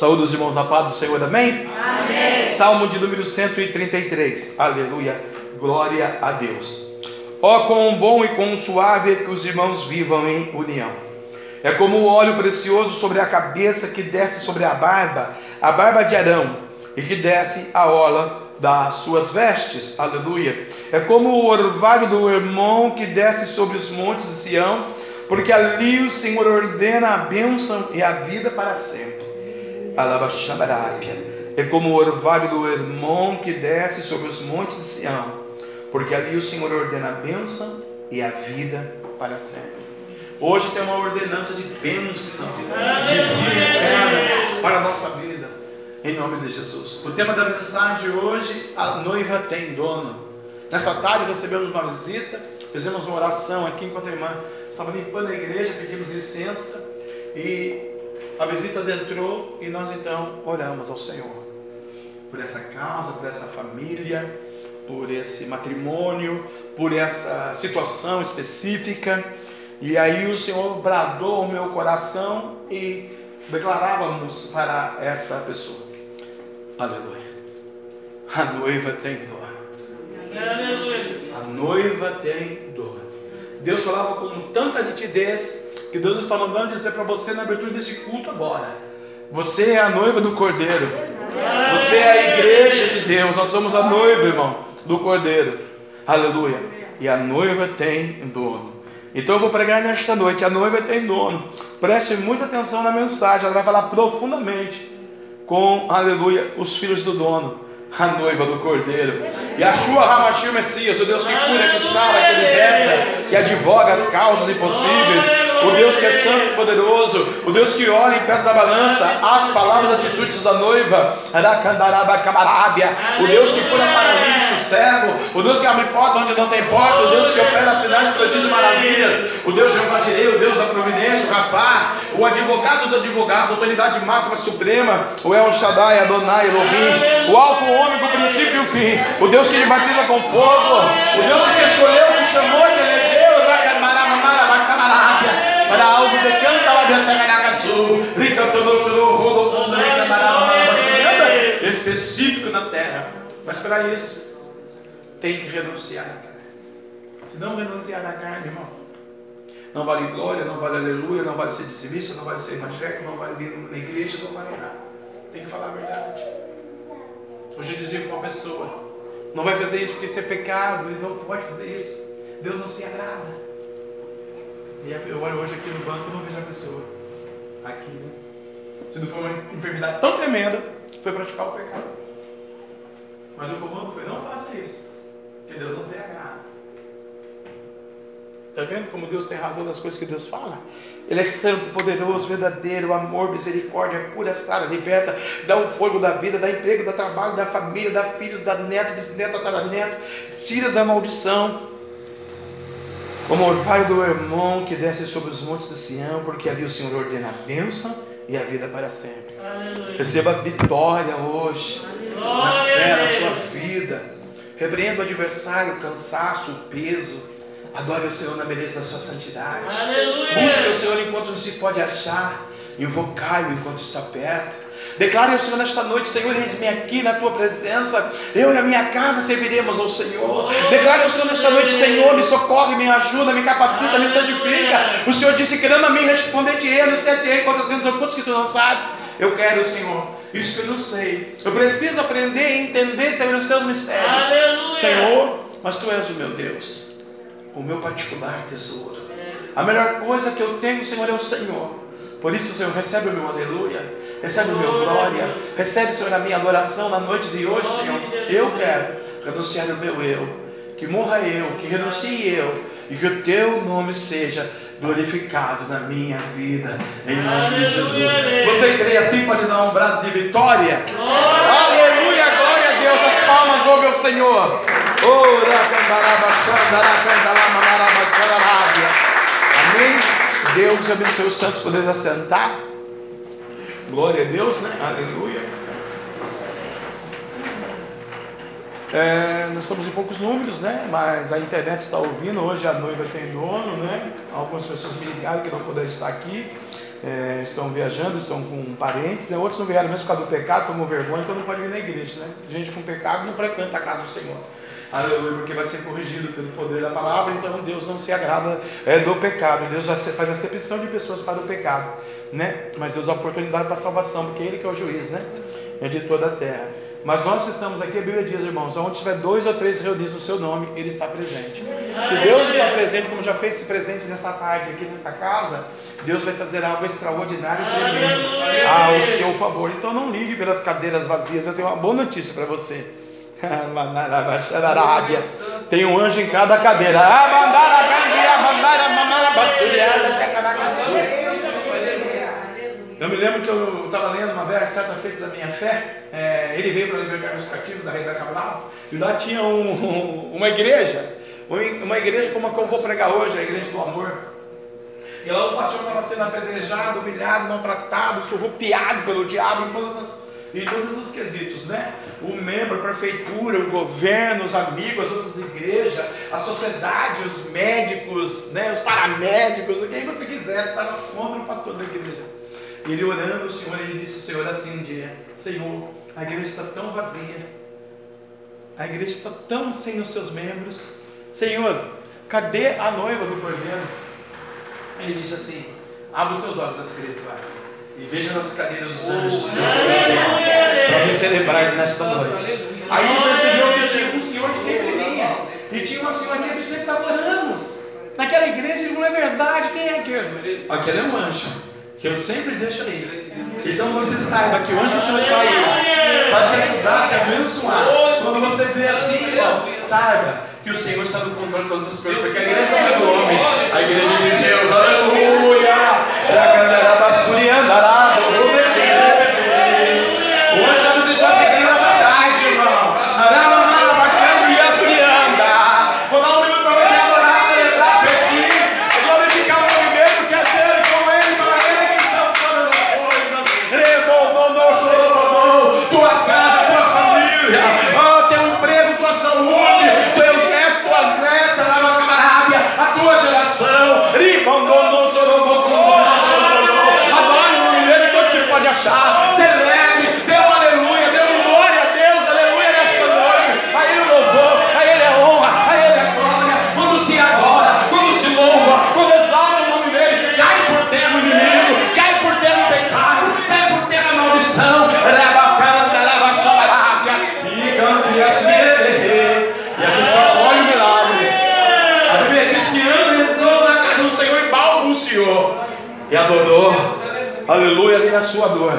Saúde os irmãos na paz do Senhor, amém? Amém. Salmo de número 133. Aleluia. Glória a Deus. Ó, oh, quão bom e quão suave é que os irmãos vivam em união. É como o óleo precioso sobre a cabeça que desce sobre a barba, a barba de Arão, e que desce a orla das suas vestes. Aleluia. É como o orvalho do irmão que desce sobre os montes de Sião, porque ali o Senhor ordena a bênção e a vida para sempre. É como o orvalho do irmão que desce sobre os montes de Sião, porque ali o Senhor ordena a bênção e a vida para sempre. Hoje tem uma ordenança de bênção, de vida eterna para a nossa vida, em nome de Jesus. O tema da mensagem de hoje: a noiva tem dono. Nessa tarde recebemos uma visita, fizemos uma oração aqui enquanto a irmã estava limpando a igreja, pedimos licença e a visita adentrou e nós então oramos ao Senhor por essa causa, por essa família, por esse matrimônio, por essa situação específica. E aí o Senhor bradou ao meu coração e declarávamos para essa pessoa: Aleluia. A noiva tem dor. A noiva tem dor. Deus falava com tanta nitidez que Deus está mandando dizer para você na abertura desse culto agora. Você é a noiva do Cordeiro. Você é a igreja de Deus. Nós somos a noiva, irmão, do Cordeiro. Aleluia. E a noiva tem dono. Então eu vou pregar nesta noite. A noiva tem dono. Preste muita atenção na mensagem. Ela vai falar profundamente com, aleluia, os filhos do dono. A noiva do Cordeiro. E a Shua Ramachil Messias, o Deus que cura, que sara, que liberta, que advoga as causas impossíveis o Deus que é santo e poderoso, o Deus que olha em peça da balança, atos, palavras, atitudes da noiva, o Deus que cura paralítico, cego, o Deus que abre porta onde não tem porta, o Deus que opera sinais, e maravilhas, o Deus Jeová Jirei, o Deus da providência, o Rafá, o advogado dos advogados, autoridade máxima suprema, o El Shaddai, Adonai, Elohim, o Alfa, o Ômega, o princípio e o fim, o Deus que te batiza com fogo, o Deus que te escolheu, te chamou, te para algo de canta lá específico na terra. Mas para isso, tem que renunciar à carne. Se não renunciar à carne, irmão, não vale glória, não vale aleluia, não vale ser dizimista, não vale ser evangélico, não vale vir na igreja, não vale nada. Tem que falar a verdade. Hoje eu dizia com uma pessoa, não vai fazer isso porque isso é pecado, e não pode fazer isso. Deus não se agrada. E eu olho hoje aqui no banco e não vejo a pessoa. Aqui, né? Se não for uma enfermidade tão tremenda, foi praticar o pecado. Mas o comando foi: não faça isso, que Deus não se agrada. Está vendo como Deus tem razão das coisas que Deus fala? Ele é santo, poderoso, verdadeiro, amor, misericórdia, cura, sara, liberta, dá o fogo da vida, dá emprego, dá trabalho, dá família, dá filhos, dá neto, bisneto, tataraneto, tira da maldição como orvalho do irmão que desce sobre os montes de Sião, porque ali o Senhor ordena a bênção e a vida para sempre. Aleluia. Receba vitória hoje, Aleluia. na fé, na sua vida. Repreenda o adversário, o cansaço, o peso. Adore o Senhor na beleza da sua santidade. Aleluia. Busque o Senhor enquanto se pode achar. Invocai-o enquanto está perto. Declare ao Senhor nesta noite, Senhor, eis-me aqui na tua presença. Eu e a minha casa serviremos ao Senhor. Declare ao Senhor nesta noite, Senhor, me socorre, me ajuda, me capacita, me santifica. O Senhor disse: clama-me, responde-te, eu sete coisas grandes ocultas que tu não sabes. Eu quero, Senhor, isso que eu não sei. Eu preciso aprender e entender, Senhor, os teus mistérios. Aleluia. Senhor, mas tu és o meu Deus, o meu particular tesouro. A melhor coisa que eu tenho, Senhor, é o Senhor. Por isso, Senhor, recebe o meu aleluia, recebe o meu glória, recebe, Senhor, a minha adoração na noite de hoje, Senhor. Eu quero renunciar ao meu eu, que morra eu, que renuncie eu, e que o teu nome seja glorificado na minha vida, em nome de Jesus. Você crê assim, pode dar um brado de vitória. Aleluia, glória a Deus, as palmas, louve ao Senhor. Amém. Deus abençoe os santos, poder assentar. Glória a Deus, né? Aleluia. É, nós estamos em poucos números, né? Mas a internet está ouvindo. Hoje a noiva tem dono, né? Algumas pessoas me ligaram que não puderam estar aqui. é, estão viajando, estão com parentes, né? outros não vieram mesmo por causa do pecado, tomou vergonha, então não pode vir na igreja. Né? Gente com pecado não frequenta a casa do Senhor. Aleluia, porque vai ser corrigido pelo poder da palavra, então Deus não se agrada é, do pecado. Deus faz acepção de pessoas para o pecado, né? Mas Deus dá oportunidade para a salvação, porque Ele que é o juiz, né? É de toda a terra. Mas nós que estamos aqui, a Bíblia diz, irmãos, onde tiver dois ou três reunidos no seu nome, Ele está presente. Se Deus está presente, como já fez se presente nessa tarde aqui nessa casa, Deus vai fazer algo extraordinário e tremendo ao seu favor. Então não ligue pelas cadeiras vazias. Eu tenho uma boa notícia para você. Tem um anjo em cada cadeira. Eu me lembro que eu estava lendo uma vez, certa feita da minha fé. É, ele veio para libertar os cativos da rei da Cabral. E lá tinha um, uma igreja. Uma igreja como a que eu vou pregar hoje, a igreja do amor. E lá o pastor estava sendo apedrejado, humilhado, maltratado, surrupiado pelo diabo em todas as em todos os quesitos, né? O membro, a prefeitura, o governo, os amigos, as outras igrejas, a sociedade, os médicos, né? os paramédicos, quem você quisesse, estava contra o pastor da igreja. Ele orando, o Senhor, ele disse, o Senhor assim um dia, Senhor, a igreja está tão vazia, a igreja está tão sem os seus membros, Senhor, cadê a noiva do cordeiro? Ele disse assim, abre os teus olhos espirituais e veja nas cadeiras dos anjos para me celebrar nesta noite. Aí ele percebeu que tinha um senhor que sempre vinha. E tinha uma senhorinha que sempre estava orando. Naquela igreja ele falou: é verdade, quem é aquele? Aquele é um anjo. Que eu sempre deixo aí. Então você saiba que o anjo do Senhor está aí para te ajudar, te abençoar. Quando você vê assim, irmão, saiba que o Senhor está no controle de todas as coisas, porque a igreja não é do homem, a igreja de Deus, aleluia! Na sua dor.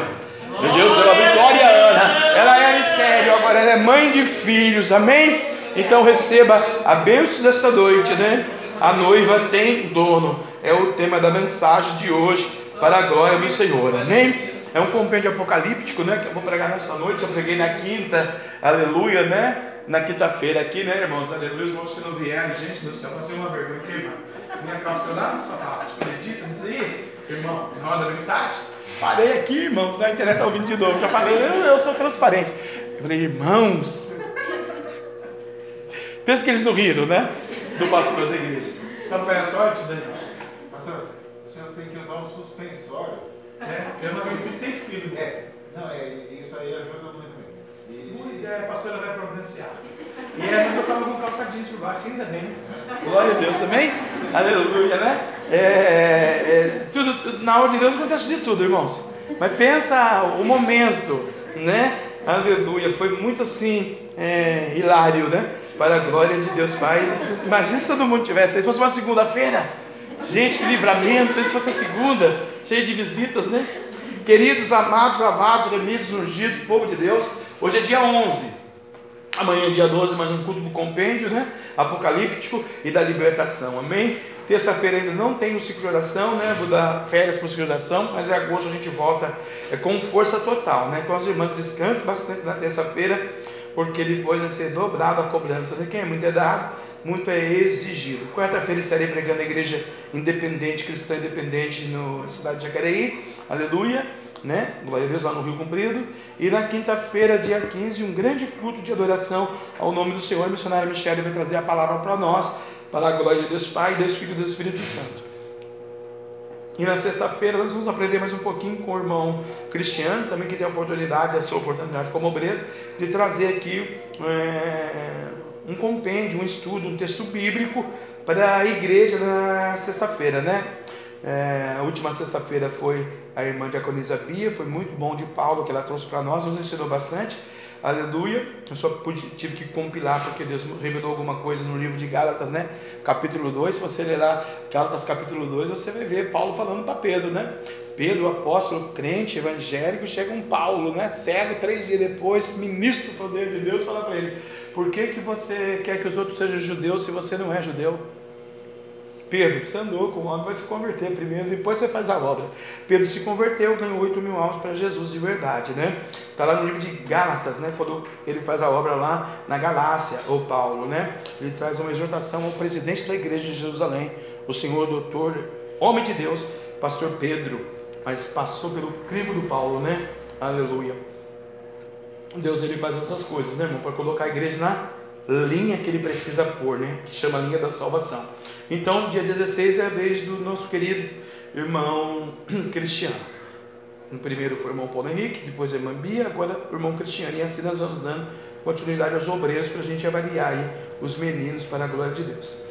Meu Deus, ela Vitória Ana, ela era estéreo, agora ela é mãe de filhos, amém? Então receba a bênção desta noite, né? A noiva tem dono, é o tema da mensagem de hoje, para a glória do Senhor, amém? É um compêndio apocalíptico, né? Que eu vou pregar nessa noite, eu preguei na quinta, aleluia, né? Na quinta-feira aqui, né, irmãos? Aleluia, os irmãos que não vieram, gente do céu, vai ser uma vergonha aqui, irmão. Minha calça lá no sapato, acredita nisso aí? Irmão, irmão da mensagem? Parei aqui, irmãos, a internet está ouvindo de novo. Já falei, eu, eu sou transparente. Eu falei, irmãos. Pensa que eles não riram, né? Do pastor da igreja. Sabe qual é a sorte, Daniel? Pastor, o senhor tem que usar um suspensório. É, eu não conheci 6 quilos. É, não, é, isso aí ajuda muito. E, é, a pastora vai providenciar. E é, mas eu estava com calça jeans por baixo, ainda bem. Né? Glória a Deus também. Aleluia, né? É, é, tudo, tudo, na ordem de Deus acontece de tudo, irmãos. Mas pensa o momento, né? Aleluia. Foi muito assim, é, hilário, né? Para a glória de Deus Pai. Imagina se todo mundo tivesse. Se fosse uma segunda-feira. Gente, que livramento. Se fosse a segunda, cheia de visitas, né? Queridos, amados, lavados, remidos, ungidos, povo de Deus. Hoje é dia 11. Amanhã é dia 12, mais um culto do compêndio, né? Apocalíptico e da libertação. Amém? Terça-feira ainda não tem o ciclo de oração, né? Vou dar férias para o ciclo de oração, mas em agosto a gente volta é, com força total, né? Então as irmãs descansem bastante na terça-feira, porque depois vai ser dobrado a cobrança. Né? Quem é muito é dado, muito é exigido. Quarta-feira estarei pregando a igreja independente, cristã independente, na cidade de Jacareí. Aleluia né? Glória a Deus lá no Rio Comprido. E na quinta-feira, dia 15, um grande culto de adoração ao nome do Senhor. A missionária Michele vai trazer a palavra para nós, para a glória de Deus Pai, Deus Filho e Deus Espírito Santo. E na sexta-feira nós vamos aprender mais um pouquinho com o irmão Cristiano, também que tem a oportunidade, a sua oportunidade como obreiro, de trazer aqui é, um compêndio, um estudo, um texto bíblico para a igreja na sexta-feira, né? É, a última sexta-feira foi a irmã Diaconisa Bia, foi muito bom de Paulo que ela trouxe para nós, nos ensinou bastante. Aleluia. Eu só pude, tive que compilar porque Deus revelou alguma coisa no livro de Gálatas, né? Capítulo 2. Se você ler lá Gálatas capítulo 2, você vai ver Paulo falando para Pedro, né? Pedro, apóstolo, crente, evangélico, chega um Paulo, né? Cego, três dias depois, ministro do poder de Deus, fala para ele: Por que, que você quer que os outros sejam judeus se você não é judeu? Pedro, você andou com o homem, vai se converter primeiro, depois você faz a obra. Pedro se converteu, ganhou 8 mil almas para Jesus de verdade, né? Está lá no livro de Gálatas, né? Quando ele faz a obra lá na Galácia, o Paulo, né? Ele traz uma exortação ao presidente da igreja de Jerusalém, o senhor doutor, homem de Deus, pastor Pedro, mas passou pelo crivo do Paulo, né? Aleluia. Deus ele faz essas coisas, né, irmão? Para colocar a igreja na linha que ele precisa pôr, né? Que chama linha da salvação. Então, dia 16 é a vez do nosso querido irmão Cristiano. No primeiro foi o irmão Paulo Henrique, depois a irmã Bia, agora o irmão Cristiano. E assim nós vamos dando continuidade aos obreiros para a gente avaliar aí os meninos para a glória de Deus.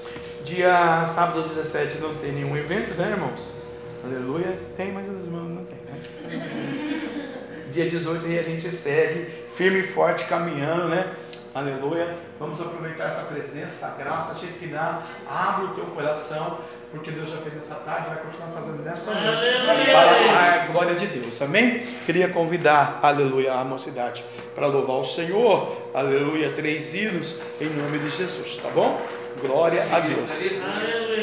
Dia sábado 17 não tem nenhum evento, né, irmãos? Aleluia. Tem, mas os irmãos não tem, né? Dia 18 aí a gente segue firme e forte caminhando, né? Aleluia. Vamos aproveitar essa presença, essa graça, que dá. Abre o teu coração, porque Deus já fez nessa tarde e vai continuar fazendo nessa noite. Para a glória de Deus. Amém? Queria convidar, aleluia, a mocidade para louvar o Senhor. Aleluia, três hinos em nome de Jesus, tá bom? Glória a Deus.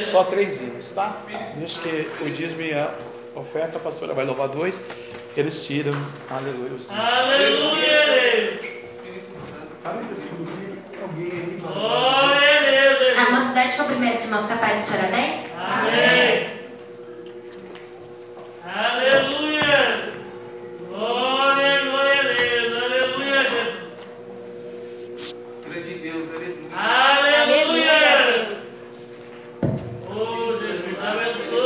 Só três hinos, tá? Deixa que o dízimo e a oferta, a pastora vai louvar dois. Eles tiram, aleluia, os dízimos. Aleluia. A mocidade cumprimenta os irmãos capazes de chorar bem? Amém. Aleluia. Glória, glória a Deus. Aleluia, Jesus. Glória de Deus, aleluia. Aleluia. Oh, Jesus, abençoe.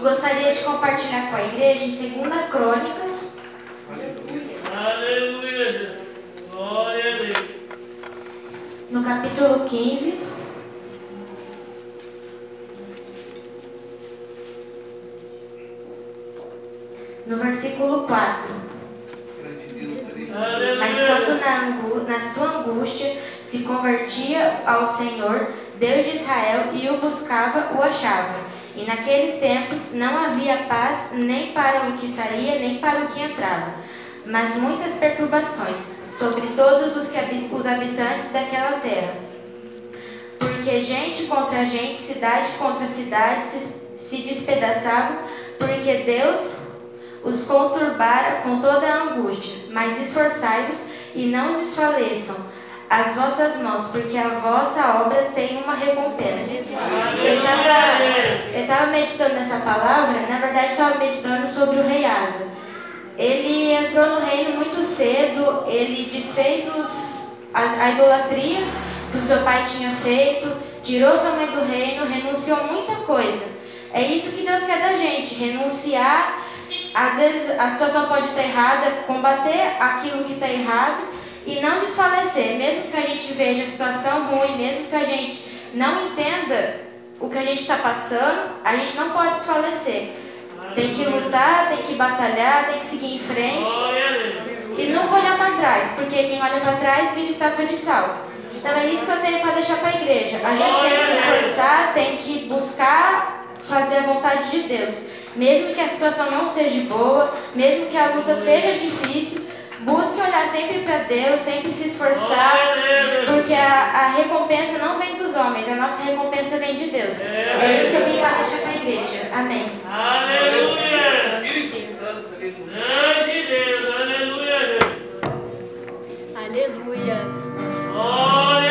Gostaria de compartilhar com a igreja em 2 Crônicas, Aleluia, Jesus. Glória a Deus. no capítulo 15. No versículo 4. Glória de Deus, aleluia. Mas quando na, na sua angústia se convertia ao Senhor, Deus de Israel, e o buscava, o achava. E naqueles tempos não havia paz nem para o que saía, nem para o que entrava, mas muitas perturbações sobre todos os, que os habitantes daquela terra. Porque gente contra gente, cidade contra cidade se, se despedaçavam, porque Deus os conturbara com toda a angústia, mas esforçai-vos e não desfaleçam as vossas mãos, porque a vossa obra tem uma recompensa. Eu estava meditando nessa palavra, na verdade estava meditando sobre o rei Asa. Ele entrou no reino muito cedo, ele desfez os, as- a idolatria que o seu pai tinha feito, tirou sua mãe do reino, renunciou muita coisa. É isso que Deus quer da gente, renunciar. Às vezes a situação pode estar errada, combater aquilo que está errado e não desfalecer, mesmo que a gente veja a situação ruim, mesmo que a gente não entenda o que a gente está passando, a gente não pode desfalecer. Tem que lutar, tem que batalhar, tem que seguir em frente e nunca olhar para trás, porque quem olha para trás vira estátua de sal. Então é isso que eu tenho para deixar para a igreja. A gente tem que se esforçar, tem que buscar fazer a vontade de Deus. Mesmo que a situação não seja boa, mesmo que a luta esteja difícil, busque olhar sempre para Deus, sempre se esforçar, porque a, a recompensa não vem dos homens, a nossa recompensa vem de Deus. É isso que eu tenho para deixar para a igreja. Amém. Aleluia. Grande Deus. Aleluia. Aleluias. Glória,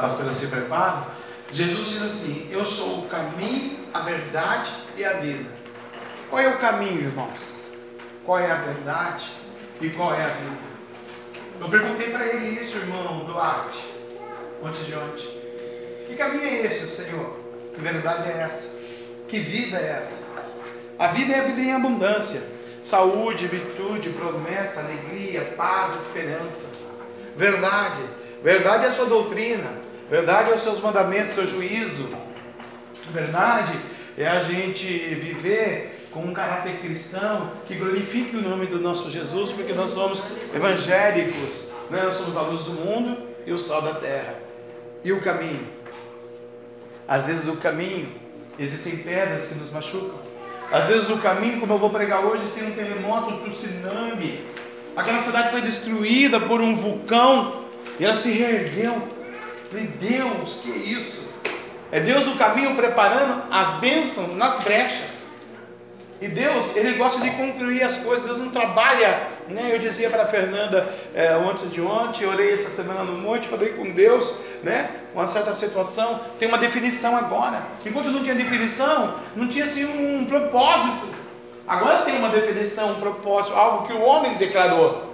pastora se preparam, Jesus diz assim: Eu sou o caminho, a verdade e a vida. Qual é o caminho, irmãos? Qual é a verdade e qual é a vida? Eu perguntei para ele isso, irmão Duarte, antes de ontem. Que caminho é esse, Senhor? Que verdade é essa? Que vida é essa? A vida é a vida em abundância: saúde, virtude, promessa, alegria, paz, esperança. Verdade. Verdade é a sua doutrina. Verdade é os seus mandamentos, seu juízo. Verdade é a gente viver com um caráter cristão que glorifique o nome do nosso Jesus, porque nós somos evangélicos, né? nós somos a luz do mundo e o sal da terra. E o caminho? Às vezes o caminho, existem pedras que nos machucam. Às vezes o caminho, como eu vou pregar hoje, tem um terremoto, um tsunami. Aquela cidade foi destruída por um vulcão e ela se reergueu. Falei, Deus, que isso? É Deus no caminho preparando as bênçãos nas brechas. E Deus, Ele gosta de concluir as coisas, Deus não trabalha, né? Eu dizia para a Fernanda é, antes de ontem, orei essa semana no monte, falei com Deus, né? Uma certa situação, tem uma definição agora. Enquanto não tinha definição, não tinha assim um propósito. Agora tem uma definição, um propósito, algo que o homem declarou.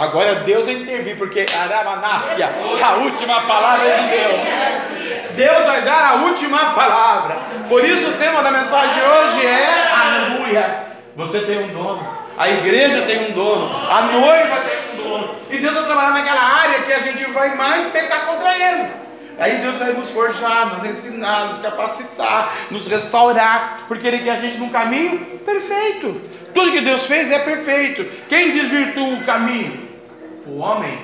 Agora Deus vai intervir, porque Aramanácia, a última palavra é de Deus. Deus vai dar a última palavra. Por isso o tema da mensagem de hoje é Aleluia. Você tem um dono, a igreja tem um dono, a noiva tem um dono. E Deus vai trabalhar naquela área que a gente vai mais pecar contra Ele. Aí Deus vai nos forjar, nos ensinar, nos capacitar, nos restaurar, porque Ele quer a gente num caminho perfeito. Tudo que Deus fez é perfeito. Quem desvirtuou o caminho? O homem.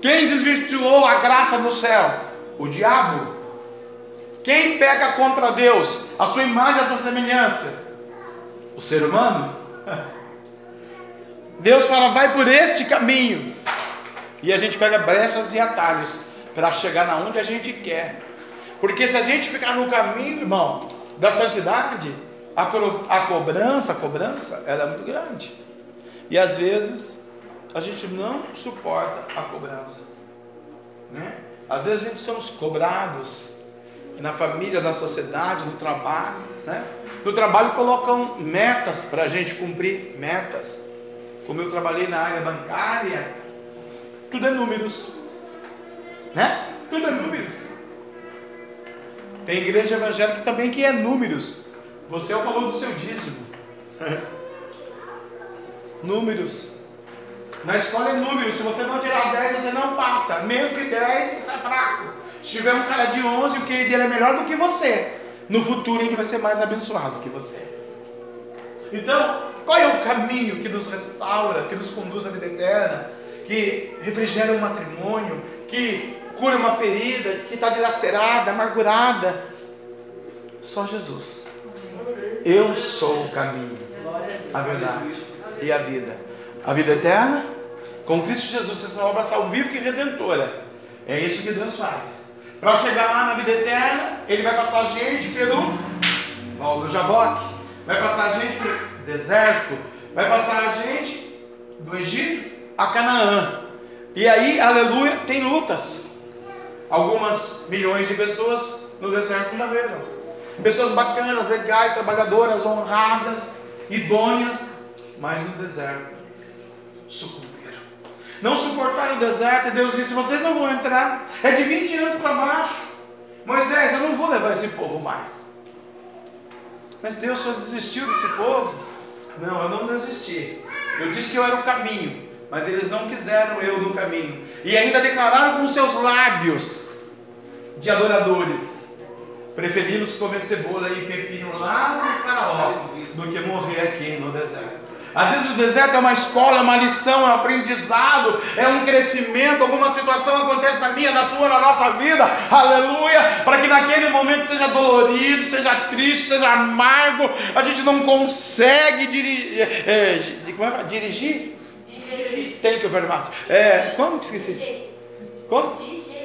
Quem desvirtuou a graça do céu? O diabo. Quem peca contra Deus? A sua imagem, a sua semelhança? O ser humano. Deus fala, vai por este caminho. E a gente pega brechas e atalhos para chegar na onde a gente quer. Porque se a gente ficar no caminho, irmão, da santidade, a, co a cobrança, a cobrança, ela é muito grande. E às vezes a gente não suporta a cobrança. Né? Às vezes a gente somos cobrados na família, na sociedade, no trabalho. Né? No trabalho colocam metas para a gente cumprir metas. Como eu trabalhei na área bancária, tudo é números. Né? Tudo é números. Tem igreja evangélica também que é números. Você é o valor do seu dízimo. números. Na escola é números. Se você não tirar 10, você não passa. Menos que 10, você é fraco. Se tiver um cara de 11, o QI dele é melhor do que você. No futuro ele vai ser mais abençoado que você. Então, qual é o caminho que nos restaura, que nos conduz à vida eterna, que refrigera um matrimônio, que cura uma ferida, que está dilacerada, amargurada? Só Jesus. Eu sou o caminho, a verdade e a vida. A vida eterna, com Cristo Jesus, essa obra salvífica e redentora. É isso que Deus faz. Para chegar lá na vida eterna, Ele vai passar a gente pelo Val do Jaboque, vai passar a gente pelo deserto, vai passar a gente do Egito a Canaã. E aí, aleluia, tem lutas. Algumas milhões de pessoas no deserto morreram. Pessoas bacanas, legais, trabalhadoras, honradas, idôneas, mas no deserto sucumbiram. Não suportaram o deserto e Deus disse: Vocês não vão entrar. É de 20 anos para baixo. Moisés, eu não vou levar esse povo mais. Mas Deus só desistiu desse povo? Não, eu não desisti. Eu disse que eu era o caminho, mas eles não quiseram eu no caminho. E ainda declararam com seus lábios de adoradores. Preferimos comer cebola e pepino lá no faraó do que morrer aqui no deserto. Às vezes o deserto é uma escola, é uma lição, é um aprendizado, é um crescimento. Alguma situação acontece na minha, na sua, na nossa vida, aleluia, para que naquele momento seja dolorido, seja triste, seja amargo. A gente não consegue dirigir. É, como é, dirigir? Tem que o verbo. É, como que esqueci? Como?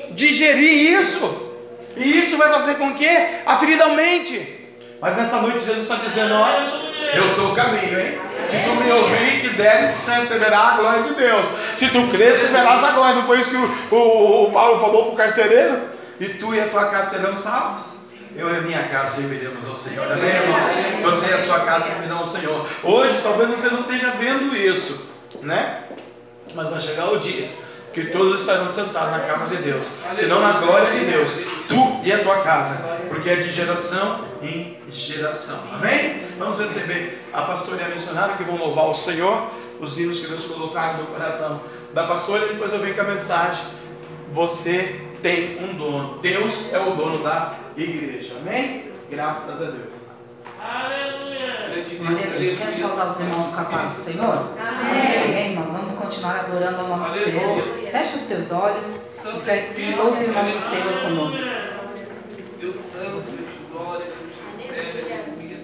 Digerir isso. E isso vai fazer com que a ferida aumente. Mas nessa noite Jesus está dizendo: olha, eu sou o caminho, hein? Se tu me ouvir e quiseres, receberá a glória de Deus. Se tu crer, superarás a glória. Não foi isso que o, o, o Paulo falou para o carcereiro? E tu e a tua casa serão salvos. Eu e a minha casa serviremos ao Senhor. Amém, irmãos? Você e a sua casa servirão ao Senhor. Hoje, talvez você não esteja vendo isso, né? Mas vai chegar o dia que todos estarão sentados na casa de Deus, senão na glória de Deus, tu e a tua casa, porque é de geração em geração. Amém? Vamos receber a pastora e a missionária que vão louvar o Senhor, os hinos que Deus colocaram no coração da pastora, e depois eu venho com a mensagem. Você tem um dono, Deus é o dono da igreja. Amém? Graças a Deus. Aleluia. Glória a Deus. Quero saudar os irmãos com a paz do Senhor? Amém. Nós vamos continuar adorando o nome do Senhor. Feche os teus olhos e e louve o nome do Senhor conosco. Deus Santo, Deus de glória, Deus de mistério, aleluia.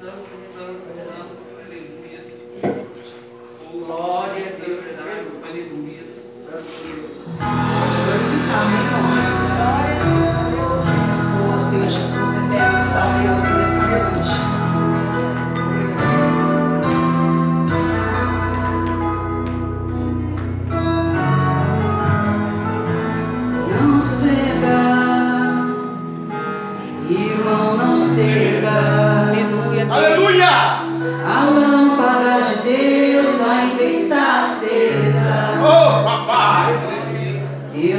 Santo, Santo, Santo, aleluia. Oh, glória a Deus, aleluia. Pode glorificar, meu irmão. O Senhor Jesus eterno está Deus nesta noite. Não ceda, irmão, não ceda. Aleluia, Aleluia! A lâmpada de Deus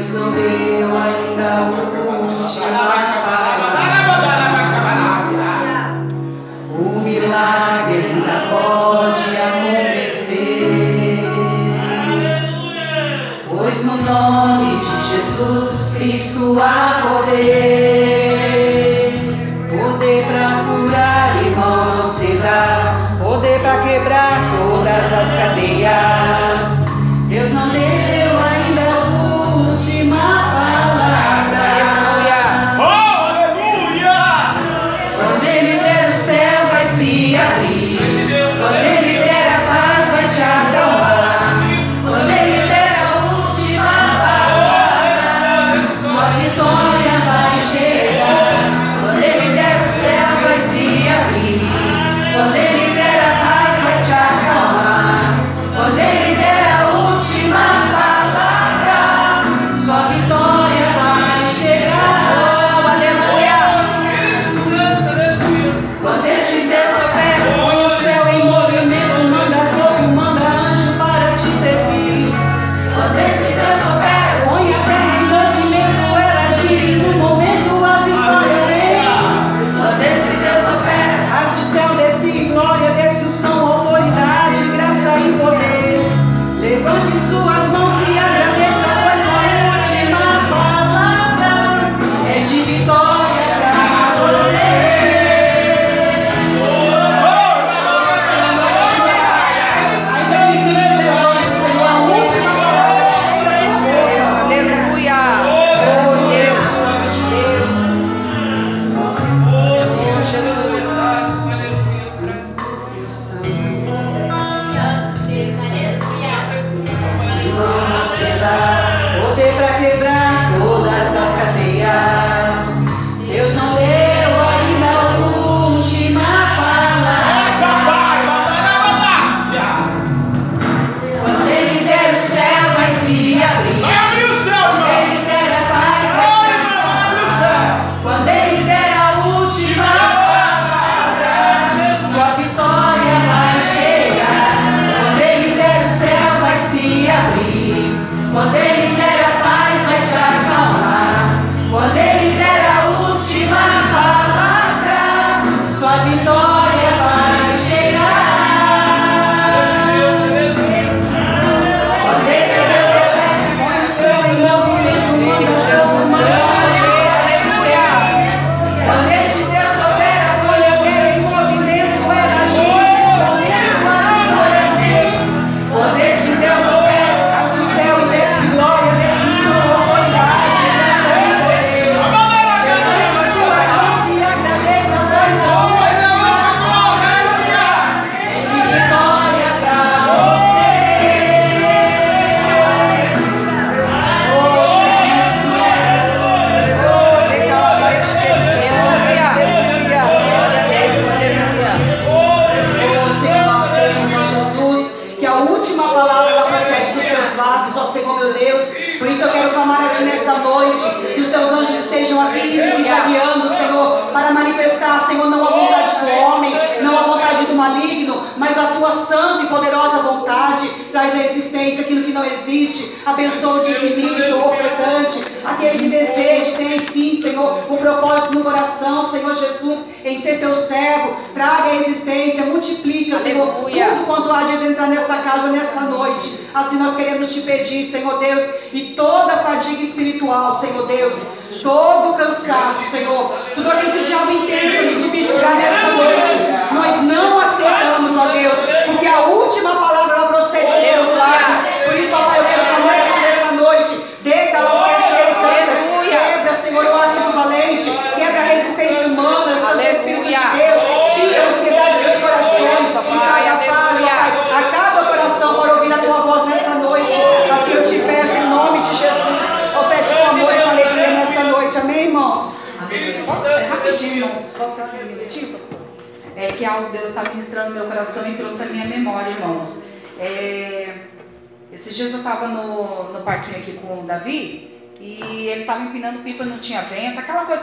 Deus não deu ainda última palavra. O milagre ainda pode acontecer. Pois no nome de Jesus Cristo há poder. Poder pra curar, irmão, não. Poder pra quebrar todas as cadeias.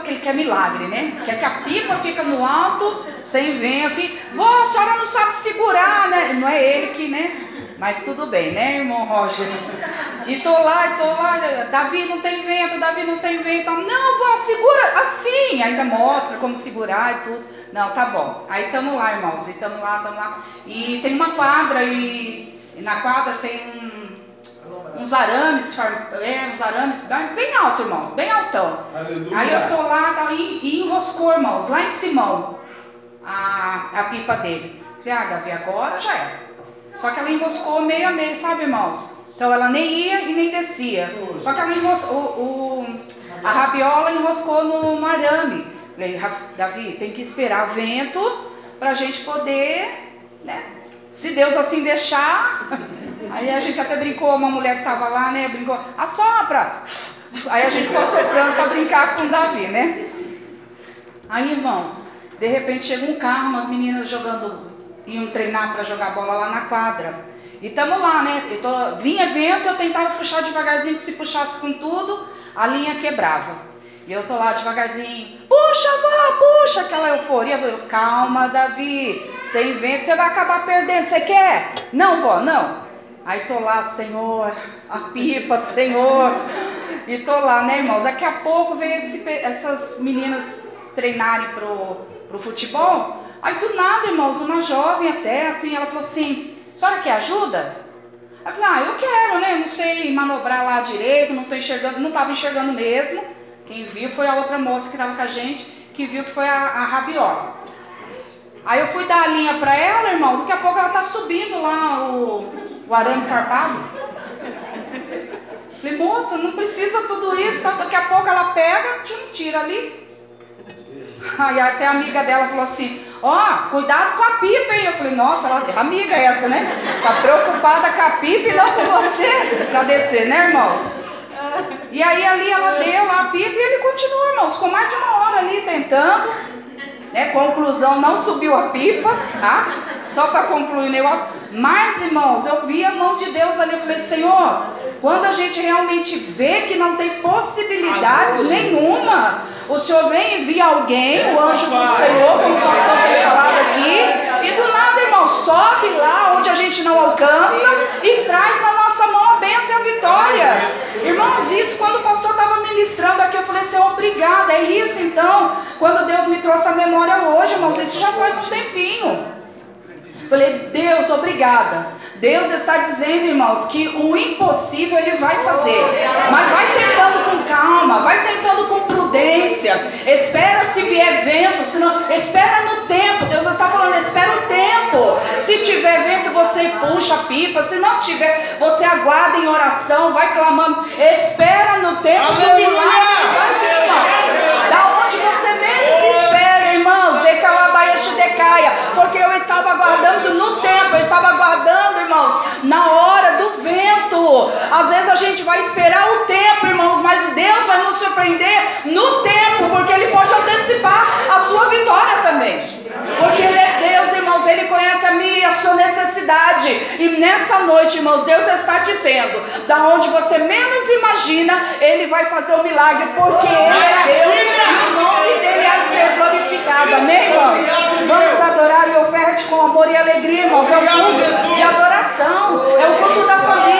Que ele quer milagre, né? Quer que a pipa fica no alto, sem vento. E, vó, a senhora não sabe segurar, né? Não é ele que, né? Mas tudo bem, né, irmão Roger? E tô lá, e tô lá, Davi não tem vento, Davi não tem vento. Não, vó, segura assim. Ainda mostra como segurar e tudo. Não, tá bom. Aí tamo lá, irmãos, e tamo lá, tamo lá. E tem uma quadra e, e na quadra tem um, uns arames, é, uns arames bem- alto, irmãos, bem altão. Aleluia. Aí eu tô lá tá, e, e enroscou, irmãos, lá em Simão, a, a pipa dele. Falei, ah, Davi, agora já era. Só que ela enroscou meio a meio, sabe, irmãos? Então ela nem ia e nem descia. Só que ela enroscou, o, o- a rabiola enroscou no, no arame. Falei, "Raf- Davi, tem que esperar vento pra gente poder, né? Se Deus assim deixar. Aí a gente até brincou, uma mulher que tava lá, né? Brincou, assopra! Aí a gente ficou soprando para brincar com Davi, né? Aí, irmãos, de repente chega um carro, umas meninas jogando, iam treinar para jogar bola lá na quadra. E tamo lá, né? Eu tô, vinha vento, eu tentava puxar devagarzinho, que se puxasse com tudo, a linha quebrava. E eu tô lá devagarzinho, puxa, vó, puxa, aquela euforia do calma, Davi, sem vento, você vai acabar perdendo, você quer? Não, vó, não. Aí tô lá, Senhor, a pipa, Senhor. E tô lá, né, irmãos? Daqui a pouco vem esse essas meninas treinarem pro, pro futebol. Aí do nada, irmãos, uma jovem até, assim, ela falou assim: senhora quer ajuda? Aí eu falei, ah, eu quero, né? Não sei manobrar lá direito, não tô enxergando, não tava enxergando mesmo. Quem viu foi a outra moça que tava com a gente, que viu que foi a, a rabiola. Aí eu fui dar a linha pra ela, irmãos, daqui a pouco ela tá subindo lá o, o arame farpado. Falei, moça, não precisa tudo isso, tá? daqui a pouco ela pega, tira ali. Aí até a amiga dela falou assim, ó, cuidado com a pipa, hein? Eu falei, nossa, ela é amiga essa, né? Tá preocupada com a pipa e não com você pra descer, né, irmãos? E aí ali ela deu lá a pipa e ele continuou, irmãos, ficou mais de uma hora ali tentando. Né? Conclusão, não subiu a pipa, tá? Só para concluir o negócio. Mas, irmãos, eu vi a mão de Deus ali. Eu falei, Senhor, quando a gente realmente vê que não tem possibilidades nenhuma, o Senhor vem e envia alguém, o anjo do Senhor, como o pastor tem falado aqui, e do nada, irmão, sobe lá onde a gente não alcança e traz na nossa mão a bênção vitória. Irmãos, isso quando o pastor estava ministrando aqui, eu falei, Senhor, obrigada. É isso então. Quando Deus me trouxe a memória hoje, irmãos, isso já faz um tempinho. Falei, Deus, obrigada. Deus está dizendo, irmãos, que o impossível Ele vai fazer. Mas vai tentando com calma, vai tentando com prudência. Espera se vier vento, senão, espera no tempo. Deus está falando, espera o tempo. Se tiver vento, você puxa a pipa. Se não tiver, você aguarda em oração, vai clamando. Espera no tempo do milagre. Vai vir, irmãos. Da onde você menos espera, irmãos. Decalabaia decaia, porque eu estava aguardando no tempo, eu estava aguardando, irmãos, na hora do vento. Às vezes a gente vai esperar o tempo, irmãos, mas Deus vai nos surpreender no tempo, porque Ele pode antecipar a sua vitória também. Porque Ele é Deus, irmãos, Ele conhece a minha e a sua necessidade. E nessa noite, irmãos, Deus está dizendo: da onde você menos imagina, Ele vai fazer o milagre, porque Ele é Deus e o nome dele há glorificado. Amém, irmãos? Vamos adorar e oferte com amor e alegria, irmãos. É o culto de adoração, é o culto da família,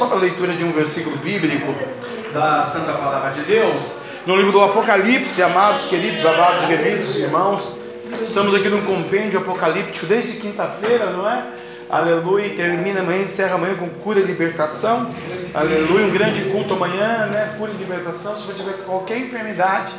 só para a leitura de um versículo bíblico da Santa Palavra de Deus, no livro do Apocalipse, amados, queridos, amados, queridos irmãos. Estamos aqui no compêndio apocalíptico desde quinta-feira, não é? Aleluia, termina amanhã, encerra amanhã com cura e libertação. Aleluia, um grande culto amanhã, né? Cura e libertação. Se você tiver qualquer enfermidade,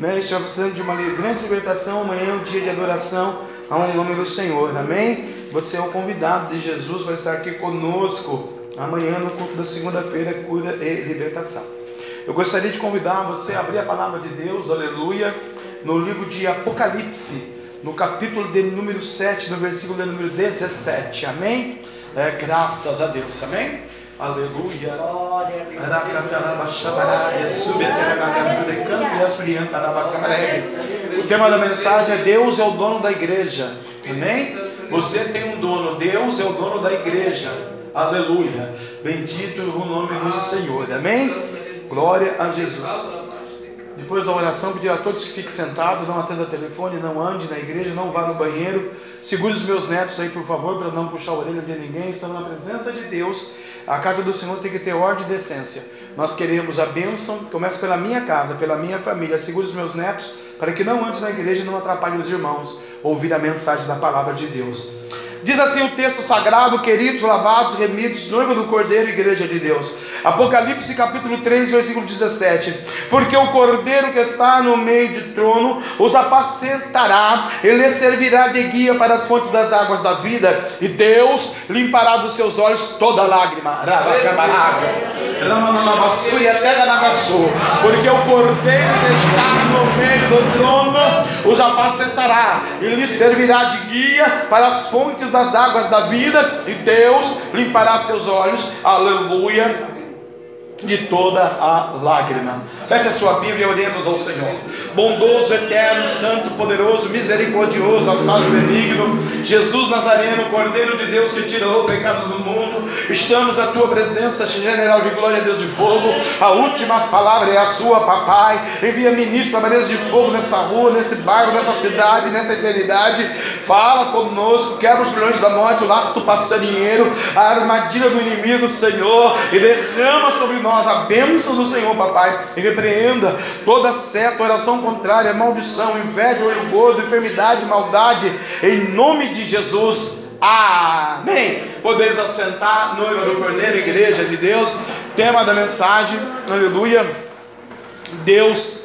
né? Estiver precisando de uma grande libertação, amanhã é um dia de adoração ao nome do Senhor, amém? Você é o convidado de Jesus para estar aqui conosco amanhã no culto da segunda-feira, cura e libertação. Eu gostaria de convidar você a abrir a palavra de Deus, aleluia, no livro de Apocalipse no capítulo de número 7, no versículo de número 17. Amém? É, graças a Deus. Amém? Aleluia. O tema da mensagem é Deus é o dono da igreja. Amém? Você tem um dono, Deus é o dono da igreja. Aleluia. Bendito o nome do Senhor. Amém? Glória a Jesus. Depois da oração, pedir a todos que fiquem sentados, não atenda telefone, não ande na igreja, não vá no banheiro. Segure os meus netos aí, por favor, para não puxar a orelha de ninguém. Estamos na presença de Deus. A casa do Senhor tem que ter ordem e decência. Nós queremos a bênção, começa pela minha casa, pela minha família. Segure os meus netos, para que não ande na igreja e não atrapalhe os irmãos ouvir a mensagem da palavra de Deus. Diz assim o texto sagrado, queridos, lavados, remidos, noiva do Cordeiro, igreja de Deus. Apocalipse capítulo 3, versículo 17. Porque o Cordeiro que está no meio do trono os apacentará, ele servirá de guia para as fontes das águas da vida, e Deus limpará dos seus olhos toda lágrima. Porque o Cordeiro que está no meio do trono os apacentará, e lhe servirá de guia para as fontes das águas da vida, e Deus limpará seus olhos. Aleluia de toda a lágrima. Feche a sua Bíblia e oremos ao Senhor. Bondoso, eterno, santo, poderoso, misericordioso, assaz benigno, Jesus Nazareno, Cordeiro de Deus que tirou o pecado do mundo, estamos na tua presença, general de glória, Deus de fogo. A última palavra é a sua, papai. Envia ministro para maneiras de fogo nessa rua, nesse bairro, nessa cidade, nessa eternidade. Fala conosco, quebra os grilhões da morte, o laço do passarinheiro, a armadilha do inimigo, Senhor, e derrama sobre nós a bênção do Senhor, papai. E repreenda toda seta, oração contrária, maldição, inveja, orgulho, gordo, enfermidade, maldade, em nome de Jesus. Amém. Podemos assentar, noiva do Cordeiro, igreja de Deus. Tema da mensagem, aleluia. Deus,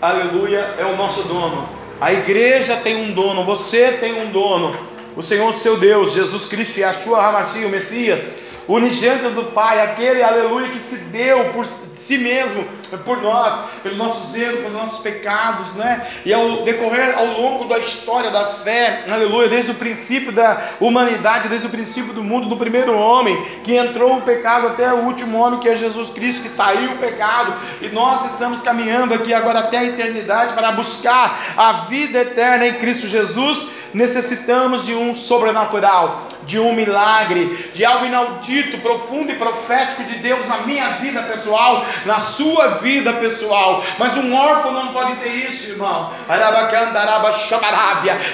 aleluia, é o nosso dono. A igreja tem um dono, você tem um dono. O Senhor, seu Deus, Jesus Cristo, Yahshua Hamashia, o Messias unigênito do Pai, aquele, aleluia, que se deu por si mesmo, por nós, pelos nossos erros, pelos nossos pecados, né? E ao decorrer ao longo da história da fé, aleluia, desde o princípio da humanidade, desde o princípio do mundo, do primeiro homem, que entrou o pecado até o último homem, que é Jesus Cristo, que saiu o pecado, e nós estamos caminhando aqui agora até a eternidade para buscar a vida eterna em Cristo Jesus, necessitamos de um sobrenatural de um milagre, de algo inaudito, profundo e profético de Deus na minha vida pessoal, na sua vida pessoal. Mas um órfão não pode ter isso, irmão.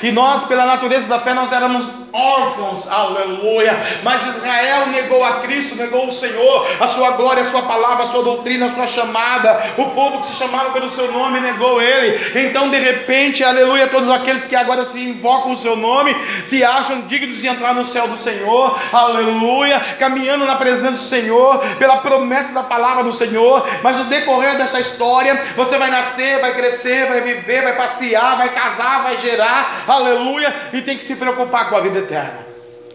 E nós, pela natureza da fé, nós éramos órfãos, aleluia. Mas Israel negou a Cristo, negou o Senhor, a sua glória, a sua palavra, a sua doutrina, a sua chamada. O povo que se chamava pelo seu nome negou ele. Então, de repente, aleluia, todos aqueles que agora se invocam o seu nome, se acham dignos de entrar no céu do Senhor, aleluia, caminhando na presença do Senhor, pela promessa da palavra do Senhor, mas no decorrer dessa história, você vai nascer, vai crescer, vai viver, vai passear, vai casar, vai gerar, aleluia, e tem que se preocupar com a vida eterna.